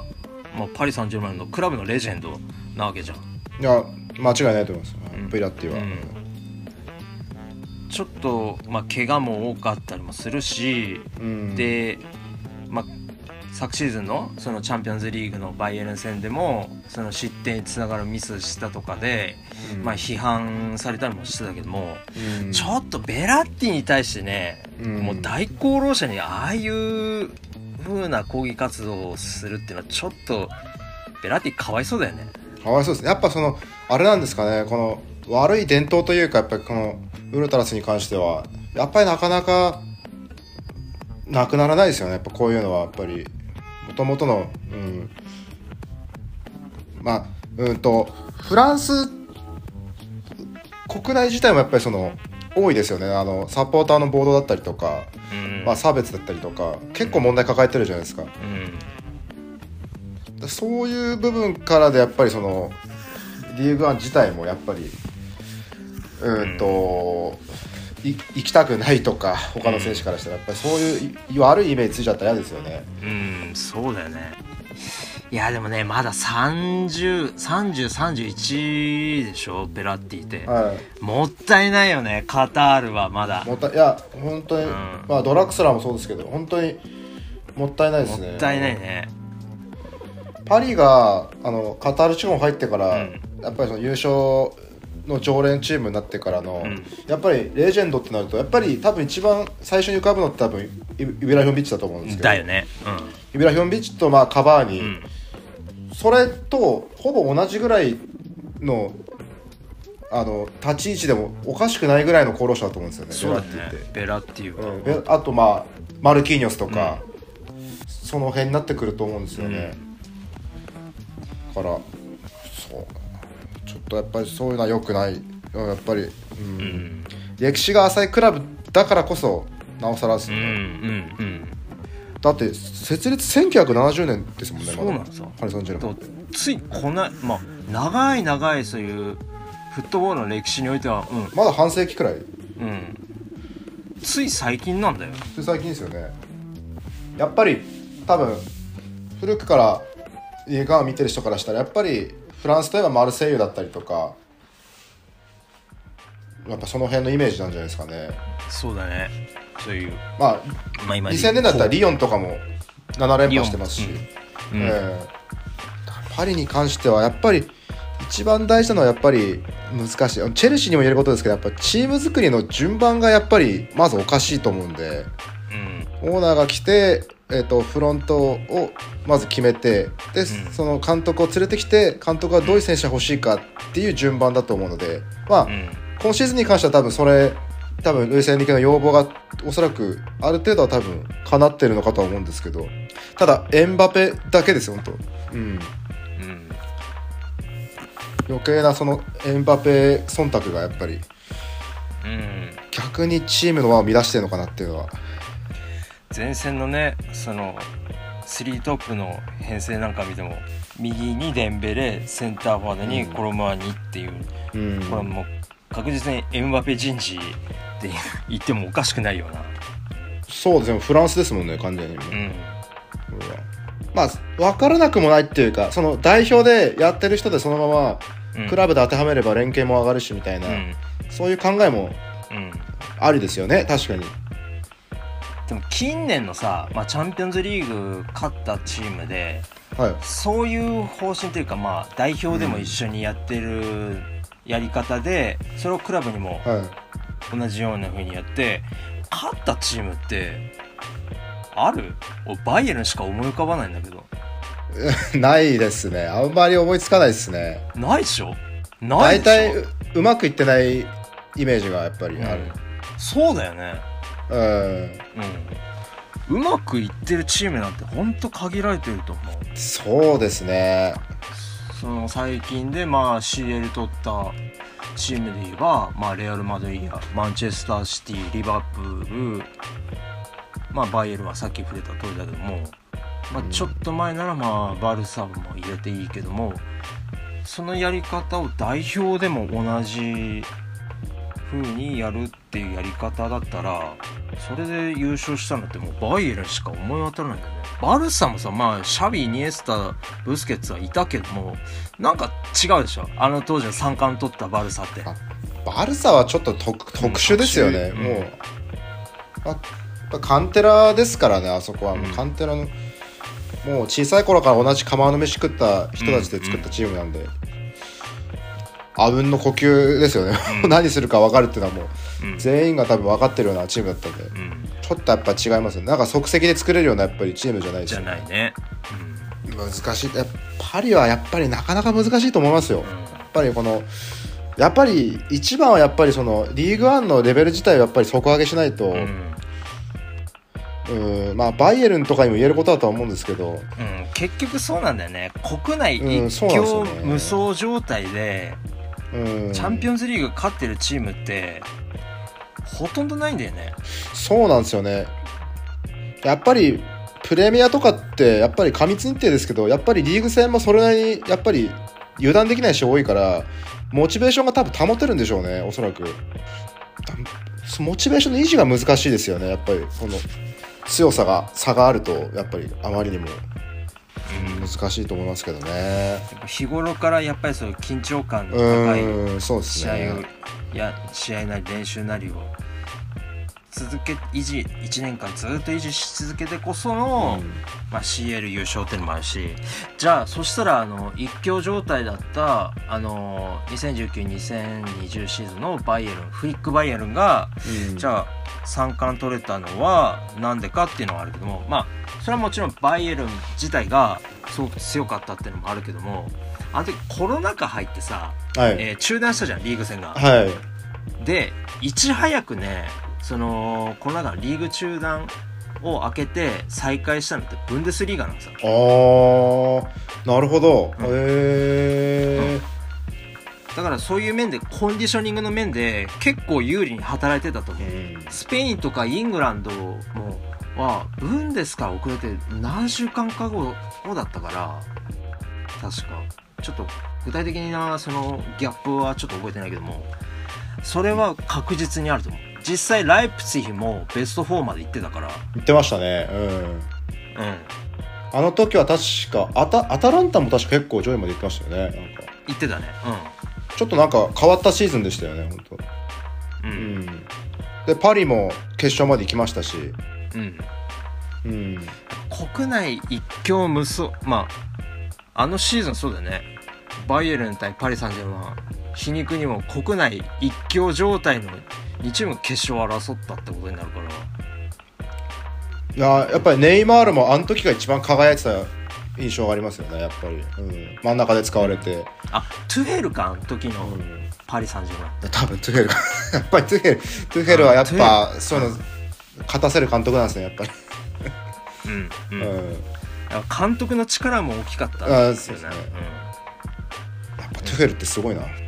S1: まあ、パリ・サンジェルマンのクラブのレジェンドなわけじゃん、
S2: いや間違いないと思います、
S1: うん。
S2: ベラッティは、
S1: うん。ちょっとまあ怪我も多かったりもするし、
S2: うん。
S1: で、まあ、昨シーズンのそのチャンピオンズリーグのバイエルン戦でもその失点につながるミスしたとかで、
S2: うん。
S1: まあ、批判されたりもしてたけども、
S2: うん。
S1: ちょっとベラッティに対してね、
S2: うん。
S1: もう大功労者にああいう風な抗議活動をするっていうのはちょっとベラッティかわいそうだよね。
S2: かわいそうですね。やっぱそのあれなんですかねこの悪い伝統というかやっぱりこのウルトラスに関してはやっぱりなかなかなくならないですよね。やっぱこういうのはやっぱりもともとのうんまあうんとフランス国内自体もやっぱりその多いですよね。あのサポーターの暴動だったりとか、
S1: うん。
S2: まあ、差別だったりとか結構問題抱えてるじゃないですか。
S1: うん。
S2: そういう部分からでやっぱりそのリーグワン自体もやっぱりうーんと、い行きたくないとか他の選手からしたらやっぱりそういうい悪いイメージついちゃったら嫌ですよね。
S1: うんそうだよね。いやでもねまだ303031でしょベラッティって、
S2: はい、
S1: もったいないよねカタールはまだ。
S2: もったいや本当に、
S1: うん。
S2: まあドラッグスラーもそうですけど本当にもったいないですね。
S1: もったいないね。
S2: パリがあのカタール地方入ってから、
S1: うん。
S2: やっぱりその優勝の常連チームになってからの、
S1: うん。
S2: やっぱりレジェンドってなるとやっぱり多分一番最初に浮かぶのって多分イイビラヒョンビッチだと思うんですけど
S1: だよね。
S2: イビラヒョンビッチとまあカバーニ、
S1: うん、うん、
S2: それとほぼ同じぐらいのあの立ち位置でもおかしくないぐらいの功労者だと思うんですよね。ベラって。
S1: ねベラッティは、
S2: うあとまあマルキーニョスとか、その辺になってくると思うんですよね、だからとやっぱりそういうのは良くない。うんやっぱり、うん。
S1: うん。
S2: 歴史が浅いクラブだからこそなおさらです
S1: うんう
S2: よね、
S1: ん。
S2: だって設立1970年ですもんね
S1: そうなんですよ。
S2: パリ・サンジェルマン。
S1: とついこなまあ長い長いそういうフットボールの歴史においては
S2: まだ半世紀くらい。
S1: うんうん。つい最近なんだよ。
S2: つい最近ですよね。やっぱり多分古くから映画を見てる人からしたらやっぱりフランスといえばマルセイユだったりとかやっぱその辺のイメージなんじゃないですかね。
S1: そうだね。そういう
S2: まあ
S1: まあ今
S2: 2000年だったらリヨンとかも7連覇してますし、
S1: うん。うん
S2: ええパリに関してはやっぱり一番大事なのはやっぱり難しい。チェルシーにも言えることですけどやっぱチーム作りの順番がやっぱりまずおかしいと思うんで
S1: うん。
S2: オーナーが来て、えー、とフロントをまず決めてで、
S1: ん。
S2: その監督を連れてきて監督がどういう選手が欲しいかっていう順番だと思うのでまあ、
S1: うん。
S2: 今シーズンに関しては多分それ多分ルイス・エンリケの要望がおそらくある程度は多分叶ってるのかとは思うんですけどただエンバペだけですよ本当。うん。
S1: うん。
S2: 余計なそのエンバペ忖度がやっぱり
S1: うん。
S2: 逆にチームの輪を乱してるのかなっていうのは
S1: 前線のねその3トップの編成なんか見ても右にデンベレセンターフォワードにコロムアーニっていう、
S2: うん。
S1: これはもう確実にエムバペ人事って言ってもおかしくないよな。
S2: そうですねフランスですもんね完全にもう
S1: うん
S2: まあ分からなくもないっていうかその代表でやってる人でそのまま
S1: うん。
S2: クラブで当てはめれば連携も上がるしみたいな、
S1: うん。
S2: そういう考えも
S1: うん。
S2: ありですよね確かに
S1: でも近年のさ、まあ、チャンピオンズリーグ勝ったチームで
S2: はい。
S1: そういう方針というかまあ代表でも一緒にやってるやり方でそれをクラブにも
S2: はい。
S1: 同じような風にやって勝ったチームってある？おバイエルンしか思い浮かばないんだけど。
S2: ないですね。あんまり思いつかないですね。
S1: ないでしょ？ない
S2: 大
S1: でしょ？
S2: 体ううまくいってないイメージがやっぱりある。
S1: うん。そうだよね
S2: うん。
S1: うんうまくいってるチームなんてほんと限られてると思う。
S2: そうですね。
S1: その最近でまあ CL 取ったチームで言えば、まあ、レアル・マドリーやマンチェスター・シティリバプール、まあ、バイエルンはさっき触れた通りだけども、まあ、ちょっと前ならまあバルサも入れていいけどもそのやり方を代表でも同じ風にやるっていうやり方だったらそれで優勝したのってもうバイエルンしか思い当たらないんだよね。バルサもさまあシャビイニエスタブスケッツはいたけどもなんか違うでしょ？あの当時の三冠取ったバルサって。
S2: あバルサはちょっと特特殊ですよね、
S1: 特殊。
S2: もう、あやっぱカンテラですからねあそこは。もう
S1: うん。
S2: カンテラのもう小さい頃から同じ釜の飯食った人たちで作ったチームなんで、あうんの呼吸ですよね、
S1: うん。
S2: 何するか分かるっていうのはもう
S1: うん。
S2: 全員が多分分かってるようなチームだったんで。
S1: うん。
S2: ちょっとやっぱ違いますよね。なんか即席で作れるようなやっぱりチームじゃないです。
S1: じゃ
S2: よ
S1: ないね
S2: 難しい。やっぱパリはやっぱりなかなか難しいと思いますよ、
S1: うん。
S2: やっぱりこのやっぱり一番はやっぱりそのリーグワンのレベル自体をやっぱり底上げしないと、
S1: うん。
S2: うんまあバイエルンとかにも言えることだとは思うんですけど、
S1: うん。結局そうなんだよね。国内
S2: うん
S1: 一強
S2: ね。
S1: 無双状態で
S2: うん、
S1: チャンピオンズリーグ勝ってるチームってほとんどないんだよね。
S2: そうなんですよね。やっぱりプレミアとかってやっぱり過密日程ですけどやっぱりリーグ戦もそれなりにやっぱり油断できない人多いからモチベーションが多分保てるんでしょうねおそらく。モチベーションの維持が難しいですよねやっぱりこの強さが差があるとやっぱりあまりにも難しいと思いますけどね。
S1: 日頃からやっぱりそういう緊張感の高い試合を
S2: ね
S1: や試合なり練習なりを続け維持1年間ずっと維持し続けてこその、まあ、CL 優勝っていうのもあるしじゃあそしたらあの一強状態だったあの2019-2020シーズンのバイエルンフリック・バイエルンが
S2: うん。
S1: じゃあ3冠取れたのはなんでかっていうのはあるけどもまあそれはもちろんバイエルン自体がすごく強かったっていうのもあるけどもあの時コロナ禍入ってさ、
S2: はい、
S1: えー中断したじゃんリーグ戦が。
S2: はい。
S1: でいち早くねそのコロナ禍のリーグ中断を開けて再開したのってブンデスリーガなんですよ。
S2: あーなるほど、
S1: うん。
S2: へえ、
S1: だからそういう面でコンディショニングの面で結構有利に働いてたと思う。
S2: うん。
S1: スペインとかイングランドもはブンデスから遅れて何週間か後後だったから確か。ちょっと具体的なそのギャップはちょっと覚えてないけどもそれは確実にあると思う実際ライプツィヒもベスト4まで行ってたから。
S2: 言ってましたね。うん。
S1: うん。
S2: あの時は確かアタアタランタも確か結構上位まで行ってましたよね。なんか
S1: 行ってたね。
S2: ちょっとなんか変わったシーズンでしたよね本当。
S1: うん。う
S2: うん。んでパリも決勝まで行きましたし。
S1: うん。
S2: うん。
S1: 国内一強無双まああのシーズンそうだよねバイエルン対パリ・サンジェルマン皮肉にも国内一強状態の2チームが決勝を争ったってことになるから。
S2: いややっぱりネイマールもあの時が一番輝いてた印象がありますよねやっぱり、うん、真ん中で使われて、
S1: あトゥヘルかあの時の
S2: うん。
S1: パリ・サンジェルマン
S2: 多分トゥヘル。が やっぱりトゥヘル。トゥヘルはやっぱその勝たせる監督なんですねやっぱり、
S1: うんうん、
S2: うん、
S1: 監督の力も大きかった
S2: あ
S1: んですよね。
S2: そうですね。やっぱトゥヘルってすごいな、
S1: うんうん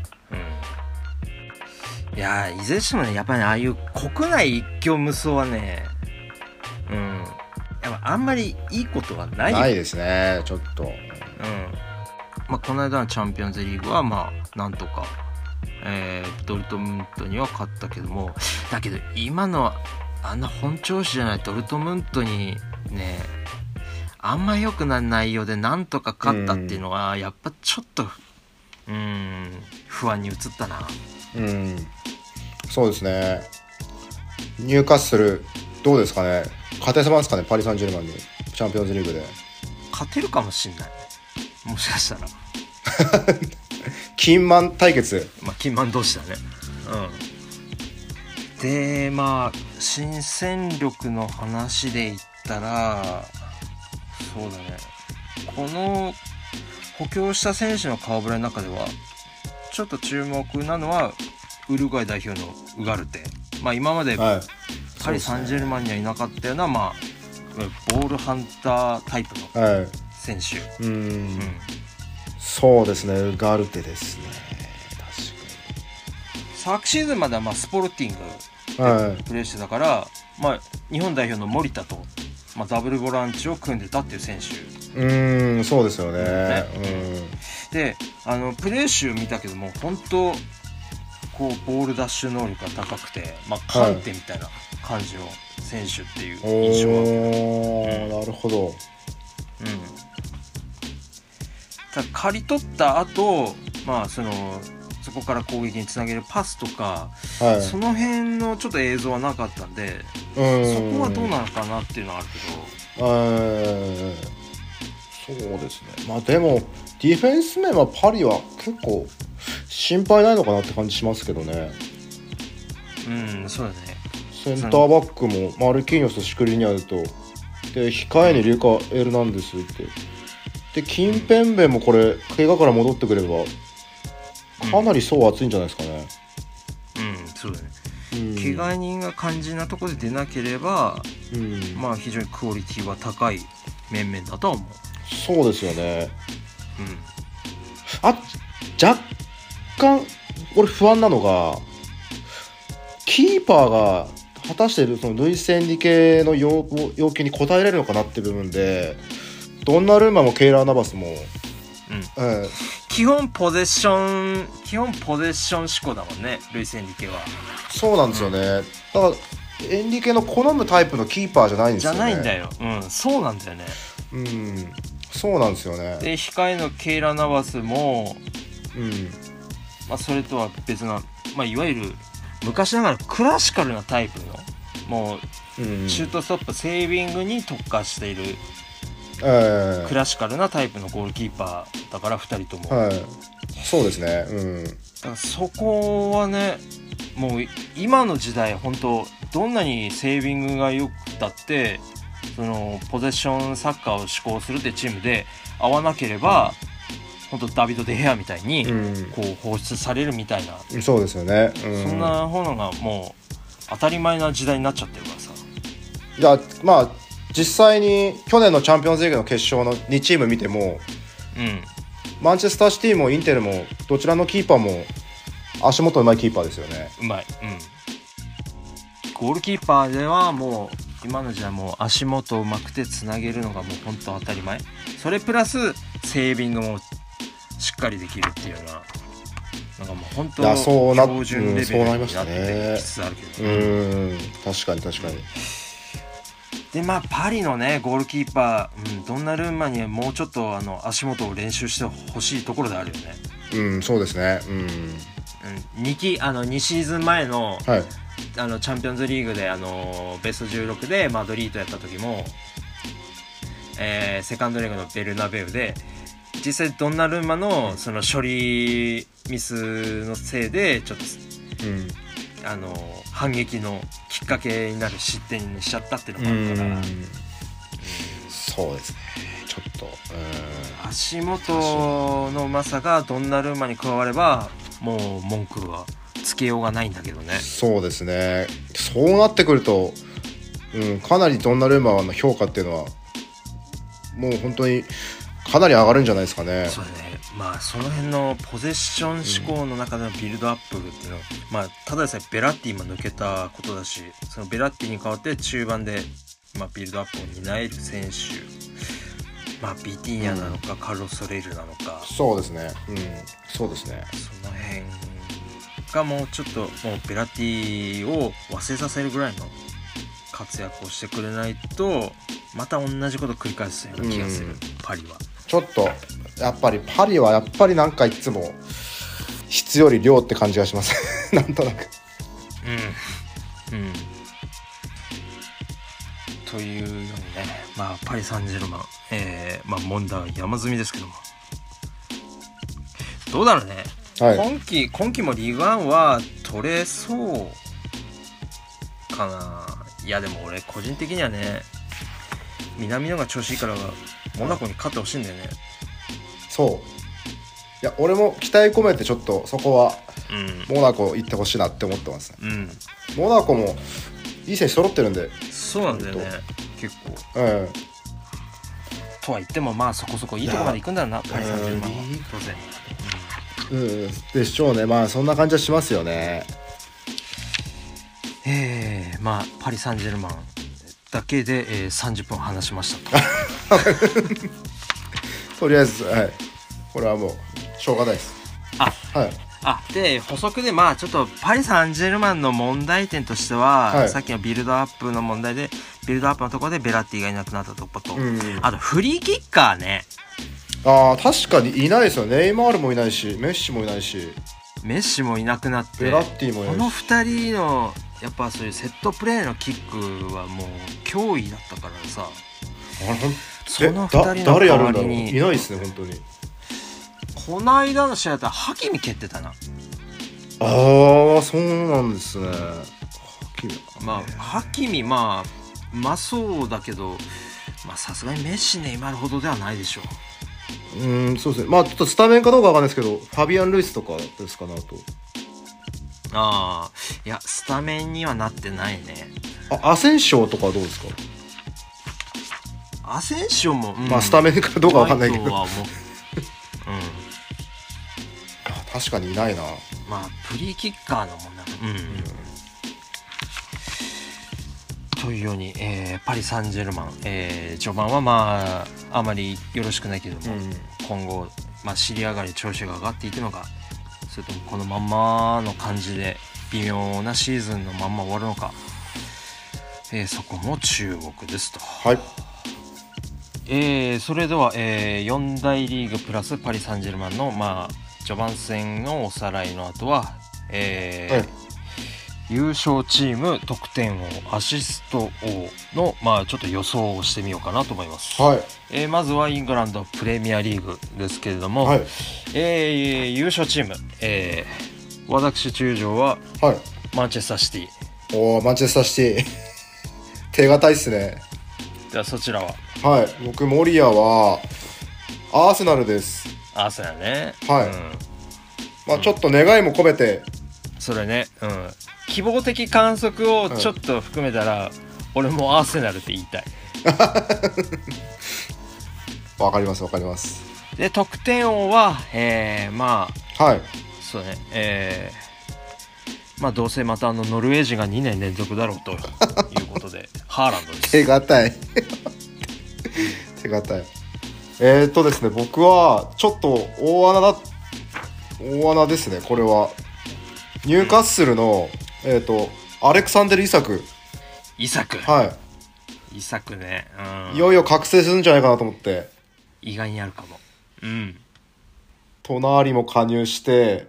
S1: いやーいずれにしてもねやっぱりねああいう国内一強無双はねうんやっぱあんまりいいことはないよ。
S2: ないですねちょっと。
S1: うん。まあ、この間のチャンピオンズリーグはまあなんとか、えードルトムントには勝ったけどもだけど今のあんな本調子じゃないドルトムントにねあんま良くない内容でなんとか勝ったっていうのはやっぱちょっとうん不安に移ったな
S2: うん。そうですね。ニューカッスルどうですかね。勝てせますかねパリ・サンジェルマンに。チャンピオンズリーグで。
S1: 勝てるかもしんない。もしかしたら。
S2: キンマン対決。
S1: まあ、金満同士だね。うん。で、まあ、新戦力の話で言ったら、そうだね。この補強した選手の顔ぶれの中では、ちょっと注目なのは、ウルグアイ代表のウガルテ。まあ、今まで
S2: はい。
S1: パリ・サンジェルマンにはいなかったような、まあ、ボールハンタータイプの
S2: はい。
S1: 選手。
S2: うん。
S1: うん。
S2: そうですね。ガルテですね。
S1: 昨シーズンまでは、まあ、スポルティング、
S2: 確かにはい。
S1: プレーしてたから、まあ、日本代表の森田と、まあ、ダブルボランチを組んでたっていう選手
S2: うーんそうですよね。
S1: ね。であのプレー集見たけども本当こうボールダッシュ能力が高くて、まあ、カンテみたいな感じの選手っていう
S2: うん
S1: 印象は、うん、
S2: おーなるほど。
S1: ただ刈り取った後まあそのそこから攻撃につなげるパスとか、
S2: はい。
S1: その辺のちょっと映像はなかったんで、
S2: うん。
S1: そこはどうなのかなっていうのはあるけど
S2: うんですね。まあでもディフェンス面はパリは結構心配ないのかなって感じしますけどね。
S1: うんそうだね。
S2: センターバックもマルキーニョスとシクリニャルと。で控えにリュカ・エルナンデスって。でキンペンベもこれ怪我から戻ってくればかなり層厚いんじゃないですかね、
S1: うんそうだね。
S2: うん。
S1: 怪我人が肝心なところで出なければ
S2: うん。
S1: まあ非常にクオリティは高い面々だとは思う
S2: そうですよね。
S1: うん。
S2: あ若干俺不安なのがキーパーが果たしてそのルイス・エンリケの要望要求に応えられるのかなって部分でドンナルンマもケイラー・ナバスも、
S1: うん。
S2: ええ。
S1: 基本ポゼッション基本ポゼッション思考だもんねルイス・エンリケは。
S2: そうなんですよね、だからエンリケの好むタイプのキーパーじゃないんです
S1: じゃ
S2: よね
S1: ないんだよ。うんそうなんだよね。
S2: うんそうなんですよね。
S1: で控えのケイラ・ナバスも、
S2: うん。
S1: まあ、それとは別な、まあ、いわゆる昔ながらクラシカルなタイプのも
S2: う
S1: シュートストップセービングに特化している
S2: ええ。
S1: クラシカルなタイプのゴールキーパーだから2人とも、だ
S2: はい。そうですね。うん。
S1: からそこはねもう今の時代本当どんなにセービングが良くたってそのポゼッションサッカーを志向するってチームで合わなければ、本当ダビド・デヘアみたいに、
S2: うん。
S1: こう放出されるみたいな、
S2: そうですよね、うん、
S1: そんなものがもう当たり前な時代になっちゃってるからさ。
S2: じゃあまあ実際に去年のチャンピオンズリーグの決勝の2チーム見ても
S1: うん。
S2: マンチェスターシティもインテルもどちらのキーパーも足元うまいキーパーですよね。
S1: うまい。うん。ゴールキーパーではもう今の時代もう足元うまくてつなげるのがもう本当当たり前。それプラスセービングもしっかりできるっていうようななんかもう本当
S2: いやそうな
S1: 標準レベル
S2: うんそうなりま
S1: になってきつつあるけ
S2: う
S1: ど、
S2: ーん確かに確かに。
S1: でまあパリのねゴールキーパー、うん、ドンナルンマにはもうちょっとあの足元を練習してほしいところであるよね、
S2: うんそうですね。うん。
S1: うん、2期あの2シーズン前の
S2: はい
S1: あのチャンピオンズリーグであのベスト16でマドリードやった時も、えーセカンドレグのベルナベウで実際ドンナルンマのその処理ミスのせいでちょっと
S2: うん。
S1: あの反撃のきっかけになる失点にしちゃったっていう
S2: う
S1: のがあるから、
S2: ん。そうですね。ちょっとうん。
S1: 足元のうまさがドンナルンマに加わればもう文句はつけようがないんだけどね。
S2: そうですね。そうなってくると、うん、かなりドンナルンマの評価っていうのはもう本当にかなり上がるんじゃないですかね。
S1: そうだね。まあその辺のポゼッション思考の中でのビルドアップっていうのは、まあただでさえベラッティも抜けたことだしそのベラッティに代わって中盤で、まあ、ビルドアップを担える選手まあビティーニャなのか、カルロス・ソレールなのか。
S2: そうですね。うん。そうですね。
S1: その辺がもうちょっともうベラッティを忘れさせるぐらいの活躍をしてくれないとまた同じこと繰り返すような気がする、
S2: うん
S1: パリは。
S2: ちょっとやっぱりパリはやっぱりなんかいつも質より量って感じがします なんとなく
S1: うん。うん。というようにね、まあ、パリ・サンジェルマン、えー、まあ、問題は山積みですけども。どうだろうね。
S2: はい
S1: 今季、今季もリワンは取れそうかな。いや、でも俺、個人的にはね、南野が調子いいから、モナコに勝ってほしいんだよね。
S2: そういや俺も期待込めてちょっとそこは
S1: う
S2: モナコ行ってほしいなって思ってます。
S1: うん。
S2: モナコもいい選手揃ってるんで
S1: そうなんだよね。結構。
S2: うん
S1: とは言ってもまあそこそこいいとこまで行くんだろうなパリ・サンジェルマンは
S2: うん
S1: 当然
S2: うんでしょうね。まあそんな感じはしますよね。
S1: えー、まあパリ・サンジェルマンだけで、えー、30分話しましたと。
S2: とりあえずはい。これはもうしょうがないです。
S1: あ
S2: はい。
S1: あで補足でまあちょっとパリ・サンジェルマンの問題点としては、
S2: はい。
S1: さっきのビルドアップの問題でビルドアップのところでベラッティがいなくなったとこと、
S2: うん。
S1: あとフリーキッカーね
S2: ああ確かにいないですよ。ネイマールもいないしメッシもいないし。
S1: メッシもいなくなって
S2: ベラッティもい
S1: この
S2: ないし。
S1: 2人のやっぱそういうセットプレーのキックはもう脅威だったからさ。
S2: あれ本
S1: その
S2: えだ
S1: 二人の代
S2: 誰やるんだろう？いないですね本当に。
S1: この間の試合だったらハキミ蹴ってたな。
S2: ああそうなんですね。
S1: まあハキミまあうまそうだけどまあさすがにメッシネイマールほどではないでしょう
S2: うんそうですね。まあちょっとスタメンかどうかわかんないですけどファビアン・ルイスとかですかなと。
S1: ああいやスタメンにはなってないね。
S2: あアセンションとかはどうですか、
S1: アセンションも、うん。
S2: まあスタメンかどうかわかんないけど。
S1: う。
S2: あ確かにいないな。
S1: うんまあプリーキッカーのもんだうん、というように、えーパリ・サンジェルマン、えー序盤はまああまりよろしくないけども、
S2: うん。
S1: 今後、まあ、尻上がり調子が上がっていくのかそれともこのまんまの感じで微妙なシーズンのまんま終わるのか、えーそこも注目ですと。
S2: はい。
S1: えーそれでは、え4大リーグプラスパリ・サンジェルマンの、まあ、序盤戦のおさらいの後は、えー
S2: はい
S1: 優勝チーム得点王アシスト王の、まあ、ちょっと予想をしてみようかなと思います、
S2: はい。
S1: えーまずはイングランドプレミアリーグですけれども、
S2: はい。
S1: えー優勝チーム、えー私中条は
S2: はい。
S1: マンチェスターシティ。
S2: おーマンチェスターシティ。手堅いっすね。
S1: ではそちらは？
S2: はい。僕守谷はアーセナルです。
S1: アーセナルね。
S2: はい。
S1: うん。
S2: まあちょっと願いも込めて。
S1: それね、うん、希望的観測をちょっと含めたら、俺もアーセナルって言いたい。
S2: わかりますわかります。
S1: で得点王はえー、まあ
S2: はい。
S1: そうねえー、まあどうせまたあのノルウェー人が2年連続だろうということで ハーランドです。
S2: 手堅い。手堅い。えー、っとですね僕はちょっと大穴だ大穴ですねこれは。ニューカッスルの、えー、っとアレクサンデル・イサク。
S1: イサク、
S2: は
S1: イサクね、うん、
S2: いいよいよ覚醒するんじゃないかなと思って。
S1: 意外にあるかも。うん。
S2: 隣も加入して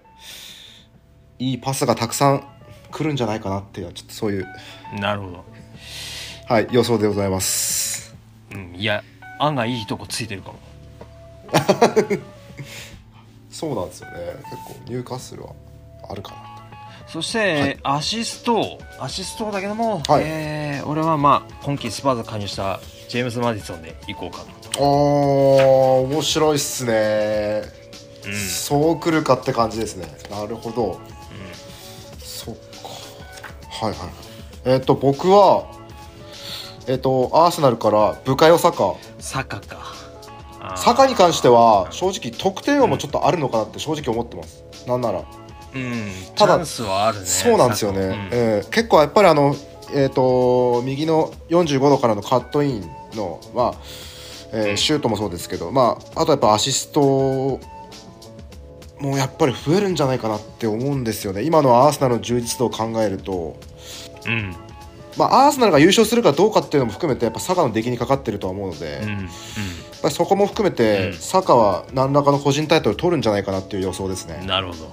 S2: いいパスがたくさん来るんじゃないかなっていうちょっとそういう。
S1: なるほど、
S2: はい予想でございます。
S1: うん、いや案外いいとこついてるかも。
S2: そうなんですよね。結構ニューカッスルはあるかな
S1: そして、アシスト。アシストだけども、
S2: はい。
S1: えー俺はまあ今季スパーズ加入したジェームズ・マディソンでいこうかなと、
S2: あー面白いっすね、
S1: うん。
S2: そう来るかって感じですね。なるほど、そっか。はいはい。えっ、と僕はえっ、とアーセナルからブカヨサカ
S1: サカか。
S2: サカに関しては正直得点王もちょっとあるのかなって正直思ってます。なんなら
S1: うん。
S2: ただ
S1: チャンスはあるね。
S2: そうなんですよね、
S1: うん。
S2: えー結構やっぱりあのえっ、と右の45度からのカットインのまあ、えー
S1: うん。
S2: シュートもそうですけどまああとやっぱアシストもやっぱり増えるんじゃないかなって思うんですよね。今のアーセナルの充実度を考えると。
S1: うん。
S2: まあアーセナルが優勝するかどうかっていうのも含めてやっぱサカの出来にかかってるとは思うので、
S1: うん。うん。
S2: そこも含めて、
S1: うん。
S2: サカは何らかの個人タイトル取るんじゃないかなっていう予想ですね、
S1: なるほど、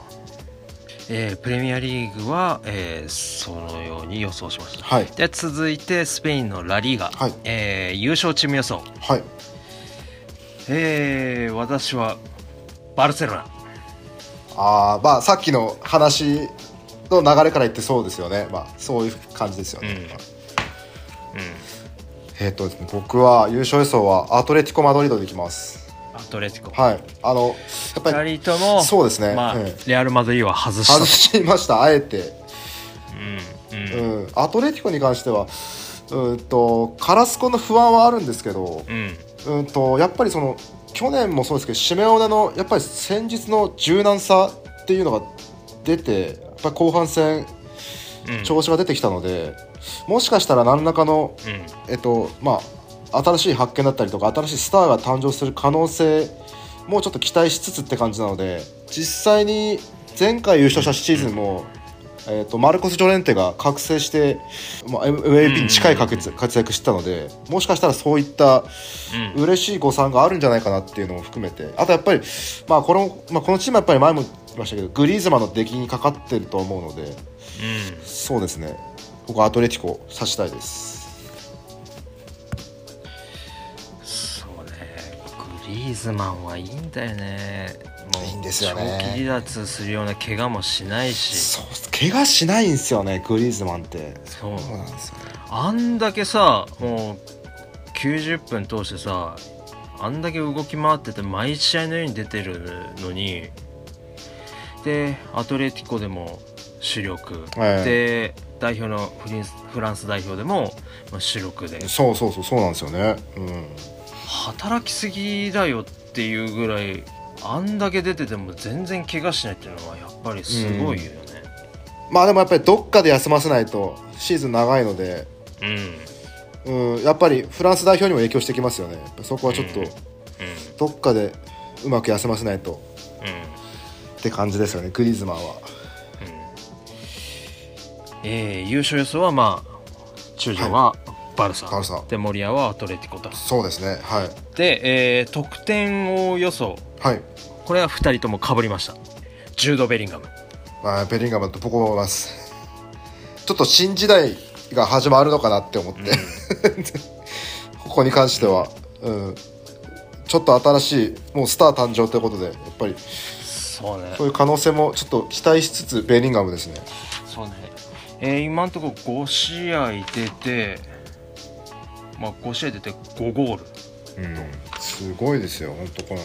S1: えープレミアリーグは、えーそのように予想しました
S2: はい。
S1: で続いてスペインのラリーガ、
S2: はい。
S1: えー優勝チーム予想、
S2: はい。
S1: えー私はバルセロナ。
S2: あーまあさっきの話の流れから言ってそうですよね。まあそういう感じですよね、
S1: うん。
S2: えっ、とですね僕は優勝予想はアトレティコ・マドリードでいきます。
S1: アトレティコ。
S2: はい。あのやっぱり
S1: 2人とも
S2: そうですね。
S1: まあ
S2: え
S1: レアル・マドリードは外した
S2: 外しました。あえて、
S1: うんうん。
S2: うん、アトレティコに関してはうんとカラスコの不安はあるんですけど、
S1: うん。
S2: うんとやっぱりその去年もそうですけどシメオネのやっぱり戦術の柔軟さっていうのが出てやっぱり後半戦
S1: うん。
S2: 調子が出てきたので、もしかしたら何らかの、
S1: うん。
S2: えっとまあ、新しい発見だったりとか新しいスターが誕生する可能性もうちょっと期待しつつって感じなので実際に前回優勝したシーズンも、えっとマルコス・ジョレンテが覚醒して、まあ、MVP に近い活躍活躍してたのでもしかしたらそういった
S1: うん。
S2: 嬉しい誤算があるんじゃないかなっていうのも含めて。あとやっぱり、まあこのまあ、このチームはやっぱり前も言いましたけどグリーズマンの出来にかかってると思うので
S1: うん。
S2: そうですね。僕はアトレティコ指したいです
S1: リーズマンはいいんだよね。もう
S2: いいんですよね。
S1: 長期離脱するような怪我もしないし。
S2: そう怪我しないんですよねグリーズマンって。
S1: そう
S2: そうなんですよね。
S1: あんだけさもう90分通してさあんだけ動き回ってて毎試合のように出てるのにでアトレティコでも主力、
S2: え。
S1: で代表のフリンスフランス代表でもまあ主力で。
S2: そうそうそうそうなんですよね。うん
S1: 働きすぎだよっていうぐらいあんだけ出てても全然怪我しないっていうのはやっぱりすごいよね。
S2: まあでもやっぱりどっかで休ませないとシーズン長いので。
S1: うん。
S2: うん。やっぱりフランス代表にも影響してきますよね。そこはちょっと
S1: うん。
S2: どっかでうまく休ませないと。
S1: うん。
S2: って感じですよねグリーズマンは。
S1: えー優勝予想はまあ中条はバルサ,、
S2: バルサ。
S1: で森谷はアトレティコと
S2: そうですね。はい。
S1: で、えー得点を予想。
S2: はい。
S1: これは2人ともかぶりました。ジュード・ベリンガム。
S2: まあベリンガムと僕も思います。ちょっと新時代が始まるのかなって思って、ここに関しては、うん、ちょっと新しいもうスター誕生ということでやっぱり。
S1: そうね。
S2: そういう可能性もちょっと期待しつつベリンガムですね。
S1: そうね。えー今のところ5試合出てまあ5試合出て5ゴール。
S2: うん。すごいですよ本当この。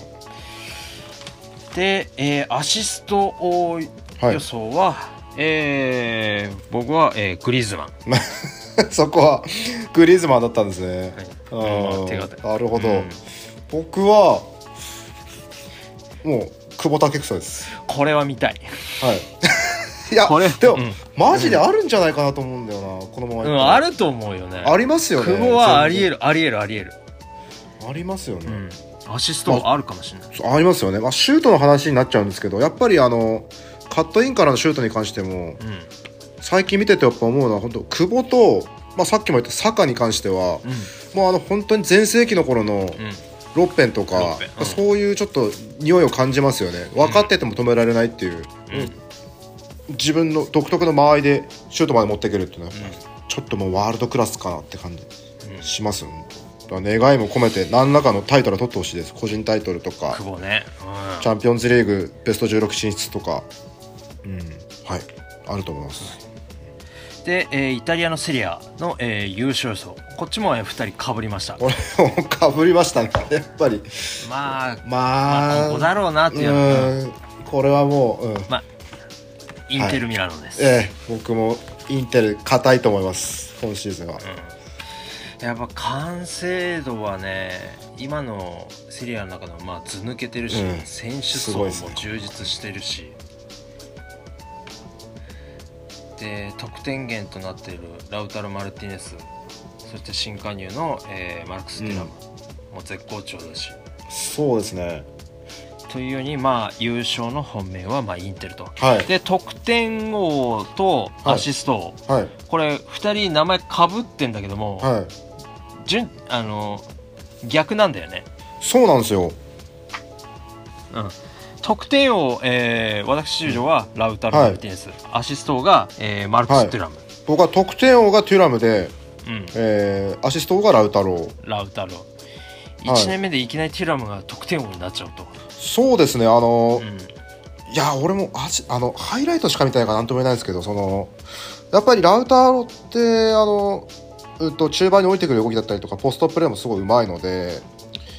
S1: で、えーアシスト予想は、えー僕は、えーグリーズマン。
S2: そこはグリーズマンだったんですね、あ
S1: ま
S2: ー
S1: あ
S2: なるほど、
S1: うん。
S2: 僕はもう久保建英です。
S1: これは見たい。
S2: はいいや
S1: これ。
S2: でも、
S1: うん。
S2: マジであるんじゃないかなと思うんだよなこのまま
S1: うんあると思うよね。
S2: ありますよね。
S1: 久保はありえ
S2: る
S1: るありえるありえる。
S2: ありますよね、
S1: うん。アシストもあるかもしれない。
S2: そうありますよね、まあ、シュートの話になっちゃうんですけどやっぱりあのカットインからのシュートに関しても
S1: うん。
S2: 最近見ててやっぱ思うのは本当久保と、まあ、さっきも言ったサカに関しては、もうあの本当に全盛期の頃の
S1: うん。うん
S2: ロッペン。とか、そういうちょっと匂いを感じますよね。分かってても止められないっていう、
S1: うん
S2: 自分の独特の間合いでシュートまで持っていけるっていうのはやっぱちょっともうワールドクラスかなって感じ。
S1: うん。
S2: しますよ、だから願いも込めて何らかのタイトルを取ってほしいです。個人タイトルとか。
S1: 久保ね。
S2: チャンピオンズリーグベスト16進出とか。うん。はい。あると思います。
S1: うんで、えーイタリアのセリアの、えー優勝予想。こっちも、えー、2人かぶりました。
S2: これもかぶりましたね。やっぱり。
S1: まあ
S2: まあ。
S1: まあここだろうなっていう
S2: これはもう、うん、
S1: まあインテル・ミラノです、
S2: ええ僕もインテル硬いと思います。今シーズンは、
S1: やっぱ完成度はね今のセリアの中でもまあ図抜けてるし、
S2: うん。
S1: 選手層も充実してるし。で得点源となっているラウタロ・マルティネスそして新加入の、えーマルクス・ティラム、も絶好調だし。
S2: そうですね
S1: というようにまあ優勝の本命はまあインテルと。
S2: はい。
S1: で得点王とアシスト。王、
S2: はい。
S1: これ2人名前かぶってんだけども、
S2: はい。
S1: 順あの逆なんだよね、
S2: そうなんですよ。
S1: うん、得点王、えー、私中条はラウタロ・マルティネス、アシスト王が、えーマルクス・テュラム、
S2: 僕は得点王がテュラムで、
S1: うん、
S2: えーアシスト王がラウタロー。
S1: ラウタロ
S2: はい。
S1: 1年目でいきなりテュラムが得点王になっちゃうと、
S2: そうですねあの、
S1: うん。
S2: いや俺もあのハイライトしか見てないからなんとも言えないんですけどそのやっぱりラウタロってあの、うん、と中盤に降りてくる動きだったりとかポストプレーもすごいうまいので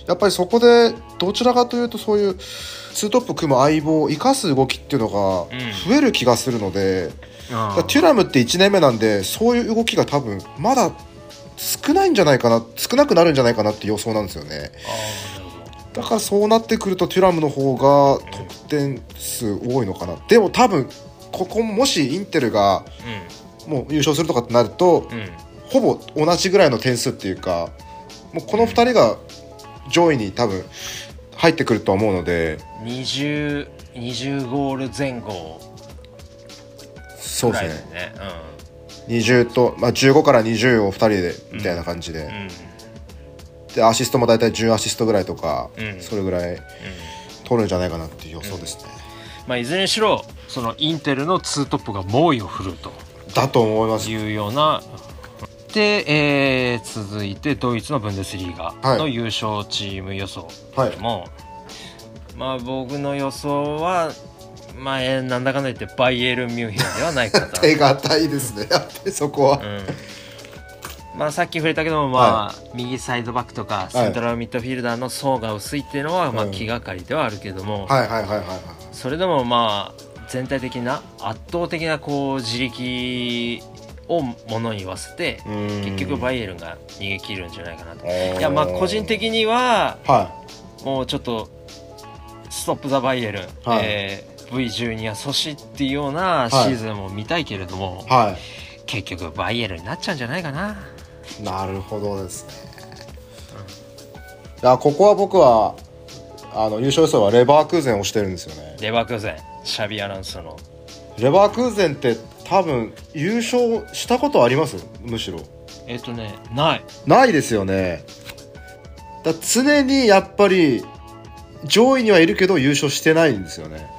S2: やっぱりそこでどちらかというとそういうツートップ組む相棒を生かす動きっていうのが増える気がするので、だからテュラムって1年目なんでそういう動きが多分まだ少ないんじゃないかな少なくなるんじゃないかなって予想なんですよねだからそうなってくるとテュラムの方が得点数多いのかな。でも多分ここもしインテルがもう優勝するとかってなると
S1: うん。うん
S2: ほぼ同じぐらいの点数っていうかもうこの2人が上位に多分入ってくるとは思うので。
S1: 20, 20ゴール前後
S2: そうですね。
S1: ね
S2: 20と、まあ、15から20を2人でみたいな感じで、
S1: うんうん
S2: でアシストも大体10アシストぐらいとか、
S1: うん。
S2: それぐらい
S1: うん。
S2: 取るんじゃないかなっていう予想ですね、
S1: まあ、いずれにしろそのインテルのツートップが猛威を振るうと。
S2: だと思います。
S1: いうような。で、えー続いてドイツのブンデスリーガの優勝チーム予想。
S2: はい。
S1: も、まあ僕の予想はまあ、えーなんだかんだ言ってバイエルン・ミュンヘンではないかと
S2: 手堅いですね。やっぱりそこは、
S1: うんまあさっき触れたけども、まあ右サイドバックとかセントラルミッドフィルダーの層が薄いっていうのは、まあ
S2: うん
S1: 気がかりではあるけども、
S2: はいはいはいはいはい。
S1: それでもまあ全体的な圧倒的なこう自力をものに言わせて
S2: うん。
S1: 結局バイエルンが逃げ切るんじゃないかなと。いやまあ個人的には
S2: は
S1: もうちょっとストップ・ザ・バイエルン、
S2: はい。
S1: えー V12 は阻止っていうようなシーズンも見たいけれども、
S2: い。は
S1: 結局バイエルンになっちゃうんじゃないかな。
S2: いなるほどですね。いやここは僕はあの優勝予想はレバークーゼンをしてるんですよね。
S1: レバークーゼンシャビアランスの。
S2: レバークーゼンって多分優勝したことあります？むしろ。
S1: えっ、とねない。
S2: ないですよね。だ常にやっぱり上位にはいるけど優勝してないんですよね。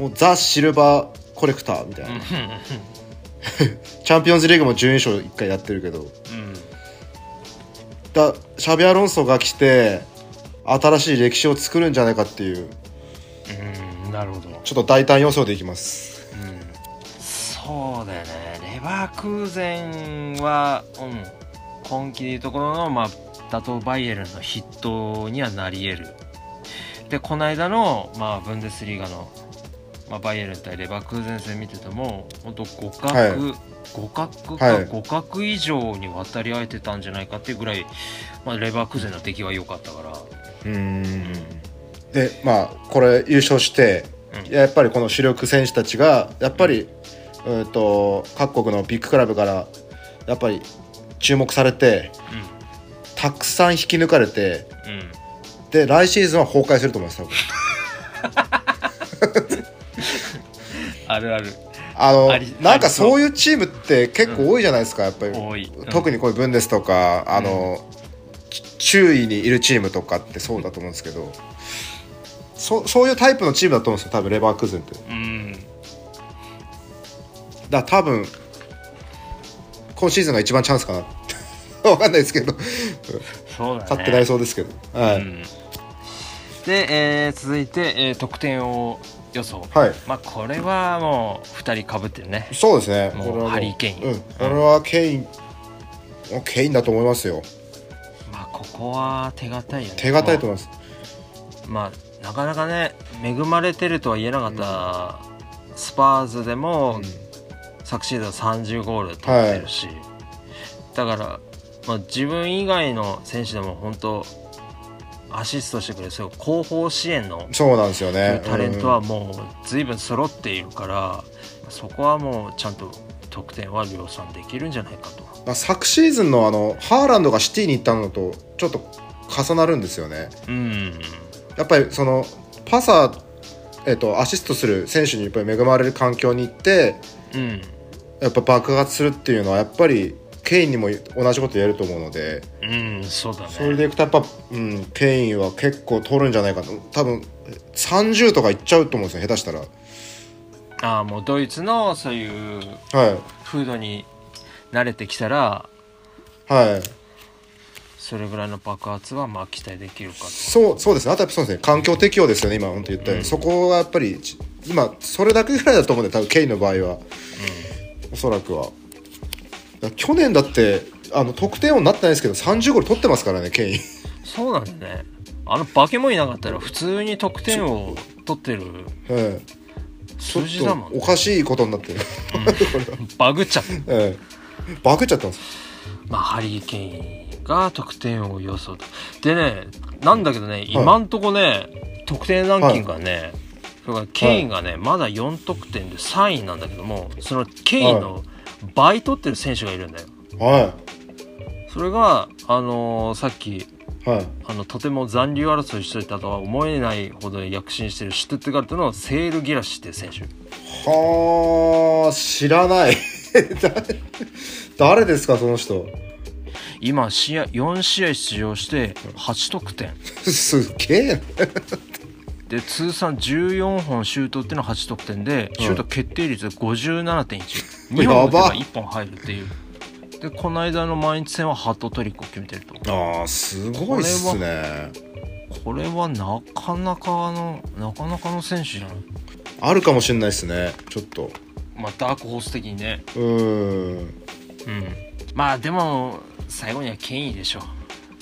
S1: うん。
S2: もうザ・シルバーコレクターみたいな、
S1: うん
S2: チャンピオンズリーグも準優勝1回やってるけど。
S1: うん。
S2: だシャビアロンソが来て新しい歴史を作るんじゃないかっていう。
S1: うんなるほど、うん、
S2: ちょっと大胆予想でいきます。
S1: そうだよね。レバークーゼンは、うん、今季でいうところの、まあ、打倒バイエルンの筆頭にはなり得る。でこの間の、まあ、ブンデスリーガの、まあ、バイエルン対レバークーゼン戦見てても本当互角、
S2: はい。
S1: 互角
S2: はい。
S1: か互角以上に渡り合えてたんじゃないかっていうぐらい、まあ、レバークーゼンの出来は良かったから。
S2: うん。でまあこれ優勝して、
S1: うん。
S2: やっぱりこの主力選手たちがやっぱり、うん、と各国のビッグクラブからやっぱり注目されてたくさん引き抜かれて
S1: うんうん。
S2: で来シーズンは崩壊すると思います多分
S1: あるある。
S2: あのなんかそういうチームって結構多いじゃないですか、やっぱり。
S1: うん。
S2: 特にこういうブンデスとかあの、ち周囲にいるチームとかってそうだと思うんですけどそそういうタイプのチームだと思うんですよ多分レバークーゼンって。
S1: うん。
S2: ら多分今シーズンが一番チャンスかな わかんないですけど。
S1: そうだね。
S2: 勝ってないそうですけど、はい、
S1: うん。で、えー続いて、えー得点を予想、
S2: はい。
S1: まあこれはもう2人かぶってるね。
S2: そうですね。
S1: もうハリーケイン。
S2: うん、これはケインケインだと思いますよ。
S1: まあここは手堅いよね。
S2: 手堅いと思います。
S1: まあなかなかね恵まれてるとは言えなかったスパーズでも、昨シーズン30ゴール取ってるし、だから、まあ、自分以外の選手でも本当アシストしてくれるそ後方支援の
S2: そうなんですよね。
S1: タレントはもう随分揃っているから、そこはもうちゃんと得点は量産できるんじゃないかと。
S2: まあ昨シーズンのあのハーランドがシティに行ったのとちょっと重なるんですよね。
S1: うん。
S2: やっぱりそのパサー、えっとアシストする選手にやっぱり恵まれる環境に行って
S1: うん。
S2: やっぱ爆発するっていうのはやっぱりケインにも同じこと言えると思うので
S1: うんそうだね。
S2: それでいくとやっぱ、うん、ケインは結構取るんじゃないかと。多分30とかいっちゃうと思うんですよ下手したら。
S1: ああもうドイツのそういう
S2: は
S1: 風土に慣れてきたら
S2: いはい。
S1: それぐらいの爆発はまあ期待できるかと。
S2: そうそうですね。あとやっぱそうですね。環境適応ですよね今本当言ったように、
S1: うん。
S2: そこがやっぱりち今それだけぐらいだと思うんで多分ケインの場合は。おそらくは。だ去年だってあの得点王になってないですけど30ゴール取ってますからねケイン。
S1: そうなんだね。あの化け物いなかったら普通に得点を取ってる数字だもん
S2: っとおかしいことになってる、
S1: バグっちゃった
S2: ええ。バグっちゃったんです。
S1: まあハリー・ケインが得点を予想と。でねなんだけどね、今んとこね得点ランキングがね、それからケインがね、まだ4得点で3位なんだけどもそのケインの倍取ってる選手がいるんだよ。
S2: は
S1: それがあのーさっき
S2: いはい。
S1: あのとても残留争いしてたとは思えないほど躍進してるシュトゥットガルトのセール・ギラシっていう選手。
S2: はあ知らない。誰誰ですかその人？
S1: 今試合4試合出場して8得点。
S2: すっげえ。
S1: で通算14本シュートっていうのは8得点でシュート決定率57.1、2本打てば1本入るっていう。でこの間の毎日戦はハットトリックを決めてると。
S2: ああすごいっすね。
S1: これはなかなかのなかなかの選手じゃない
S2: あるかもしれないですね。ちょっと。
S1: まあダークホース的にね。
S2: うーん。
S1: うん。まあでも最後には権威でしょ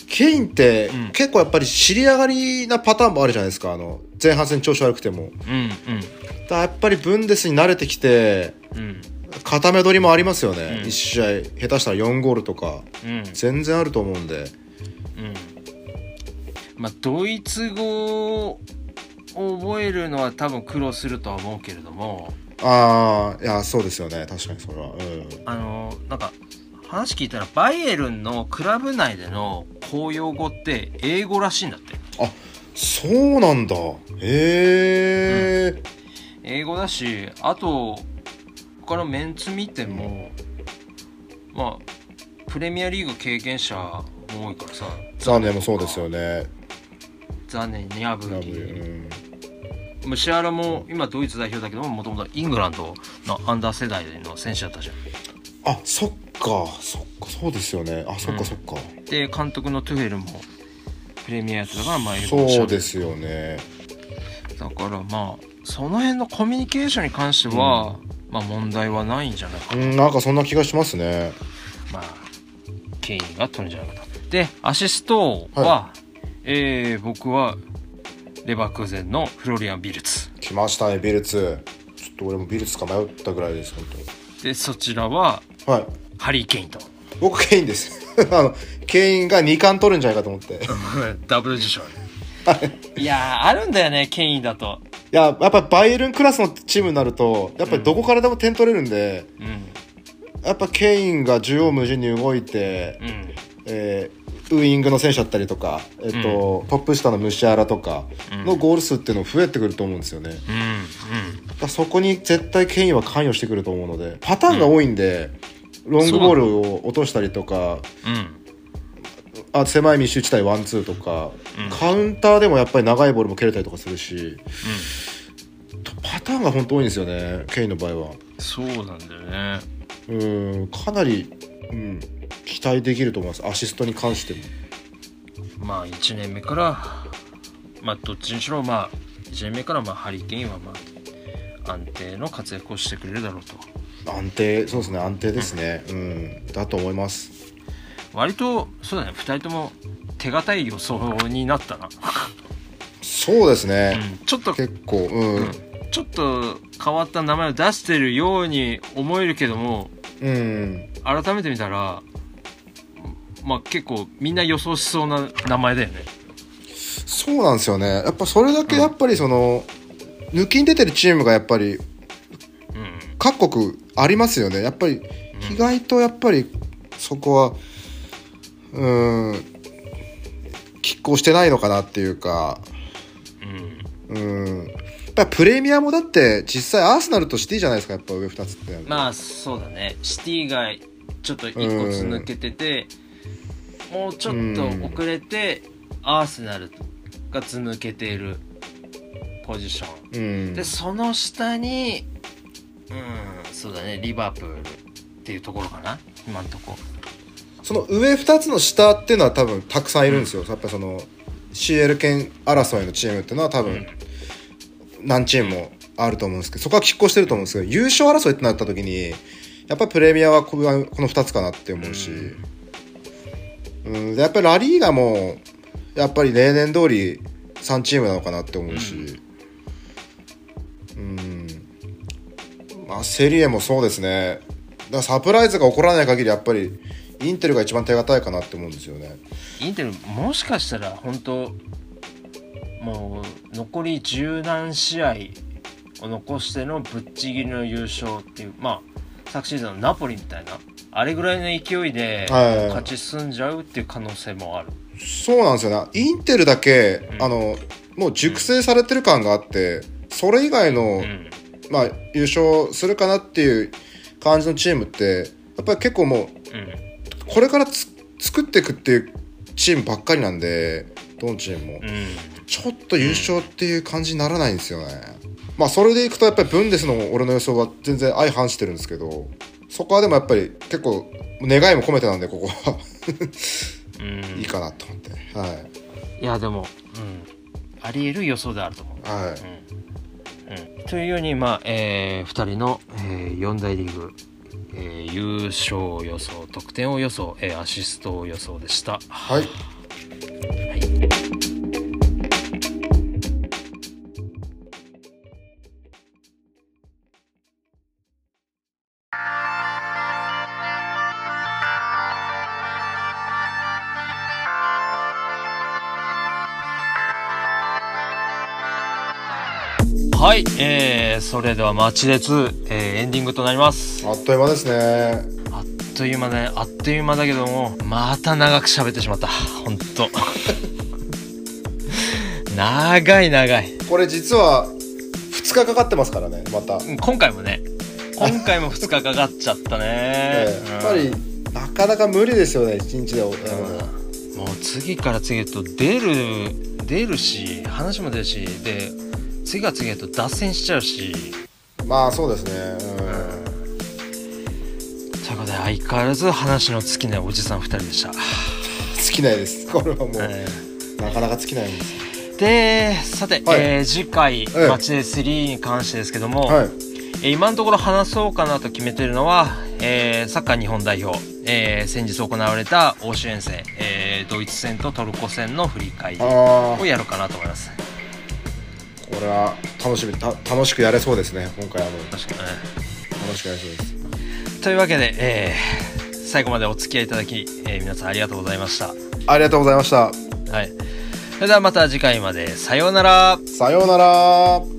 S2: ケインって、
S1: うん。
S2: 結構やっぱり尻上がりなパターンもあるじゃないですか。あの前半戦調子悪くても。
S1: うん
S2: だからやっぱりブンデスに慣れてきて
S1: うんうん
S2: 固め取りもありますよね、
S1: うん。
S2: 1試合下手したら4ゴールとか
S1: うん。
S2: 全然あると思うんで。
S1: うん。まあドイツ語を覚えるのは多分苦労するとは思うけれども。
S2: ああいやそうですよね。確かにそれは。うん。
S1: あのなんか話聞いたらバイエルンのクラブ内での公用語って英語らしいんだって。
S2: そうなんだ。へえ、
S1: 英語だしあと他のメンツ見てもまあプレミアリーグ経験者も多いからさ。
S2: 残念もそうですよね。
S1: 残念ニャブ
S2: ラブ
S1: ギ
S2: うん。
S1: ムシアラも今ドイツ代表だけどもともとイングランドのアンダー世代の選手だったじゃん。
S2: あそっか。そっか。そうですよね。あそっかそっか、
S1: で監督のトゥヘルもプレミアやってたから前にも
S2: そうですよね。
S1: だからまあその辺のコミュニケーションに関しては、まあ問題はないんじゃないかな、
S2: うんなんかそんな気がしますね。
S1: まあケインが取るんじゃないかと。でアシストは、えー僕はレバークーゼンのフロリアン・ビルツ。
S2: 来ましたねビルツ。ちょっと俺もビルツか迷ったぐらいです本
S1: でそちらは
S2: 当はい。
S1: ハリー・ケインと。
S2: 僕ケインです。あのケインが2冠取るんじゃないかと思って。い
S1: ダブル受賞 いやーあるんだよねケインだと。
S2: ややっぱバイエルンクラスのチームになるとやっぱりどこからでも点取れるんで、
S1: うん。
S2: やっぱケインが縦横無尽に動いて、
S1: うん。
S2: えーウイングの選手だったりとか、えっとトップ下のムシアラとかのゴール数っていうの増えてくると思うんですよね、
S1: うん
S2: らそこに絶対ケインは関与してくると思うのでパターンが多いんで、ロングボールを落としたりとか
S1: うんうん
S2: あ狭い密集地帯ワンツーとか、
S1: うん。
S2: カウンターでもやっぱり長いボールも蹴れたりとかするしパターンが本当多いんですよねケインの場合は。
S1: そうなんだよね。
S2: うんかなり、うん、期待できると思います。アシストに関しても。
S1: まあ1年目からまあどっちにしろまあ1年目からまあハリケーンはまあ安定の活躍をしてくれるだろうと。
S2: 安定そうですね安定ですね。うんだと思います
S1: 割とそうだね2人とも手堅い予想になったな、
S2: そうですね、
S1: うん。ちょっと
S2: 結構うん。
S1: ちょっと変わった名前を出してるように思えるけども
S2: うん、
S1: 改めて見たらまあ結構みんな予想しそうな名前だよね。
S2: そうなんですよね。やっぱそれだけやっぱりその、抜きに出てるチームがやっぱり
S1: うん。
S2: 各国ありますよね。やっぱり意外とやっぱりそこはうん。拮抗してないのかなっていうか。
S1: うん。
S2: うん。やっぱプレミアもだって実際アーセナルとシティじゃないですかやっぱ上2つって。
S1: まあそうだね。シティがちょっと一個抜けてて、もうちょっと遅れて、アーセナルがず抜けているポジション。
S2: うん。
S1: でその下にうんそうだねリバプールっていうところかな今んとこ
S2: その上2つの下っていうのは多分たくさんいるんですよ、やっぱその CL 圏争いのチームっていうのは多分何チームもあると思うんですけどそこは拮抗してると思うんですけど優勝争いってなった時にやっぱりプレミアはこのこの2つかなって思うし、うん、でやっぱりラリーガもやっぱり例年通り3チームなのかなって思うし、うん。まあ、セリエもそうですね。だからサプライズが起こらない限りやっぱりインテルが一番手堅いかなって思うんですよね。
S1: インテルもしかしたら本当もう残り十何試合を残してのぶっちぎりの優勝っていうまあ昨シーズンのナポリみたいなあれぐらいの勢いで
S2: はい。
S1: 勝ち進んじゃうっていう可能性もある、
S2: そうなんですよね。インテルだけ、
S1: うん。
S2: あのもう熟成されてる感があってそれ以外の、
S1: うん。
S2: まあ、優勝するかなっていう感じのチームってやっぱり結構もう
S1: うん
S2: これからつ作っていくっていうチームばっかりなんでどのチームも、
S1: うん。
S2: ちょっと優勝っていう感じにならないんですよね、まあそれでいくとやっぱりブンデスの俺の予想は全然相反してるんですけどそこはでもやっぱり結構願いも込めてなんでここは。
S1: うん。
S2: いいかなと思って。はい。
S1: いやでも、うん、あり得る予想であると思う。
S2: はい。
S1: うん。うん、というように、まあえ2人の、え4大リーグ、えー優勝予想得点を予想、えーアシスト予想でした。
S2: はい
S1: はい、えー、それではマッチレツ、えーエンディングとなります。
S2: あっという間ですね
S1: あっという間ね、あっという間だけども、また長く喋ってしまった。ほんと。長い長い。
S2: これ実は2日かかってますからねまた、
S1: うん今回もね、今回も2日かかっちゃったね。
S2: ええやっぱり
S1: うん
S2: なかなか無理ですよね1日でやるの
S1: もう次から次へと出る出るし話も出るしで次が次へと脱線しちゃうし。
S2: まあそうですね。うん。
S1: ということで相変わらず話の尽きないおじさん2人でした、
S2: 尽きないです。これはもう、
S1: え
S2: なかなか尽きないんです。
S1: ーでさて、
S2: はい。
S1: えー次回
S2: ええ。
S1: マッチデー3に関してですけども、
S2: はい。
S1: えー今のところ話そうかなと決めてるのは、えーサッカー日本代表、えー先日行われた欧州遠征、えードイツ戦とトルコ戦の振り返りをやろうかなと思います。
S2: これは楽しみた楽しくやれそうですね今回あの
S1: 確かにね
S2: 楽しくやれそうです
S1: というわけで、えー最後までお付き合いいただき、えー皆さんありがとうございました。
S2: ありがとうございました
S1: はい。それではまた次回まで。さようなら。
S2: さようなら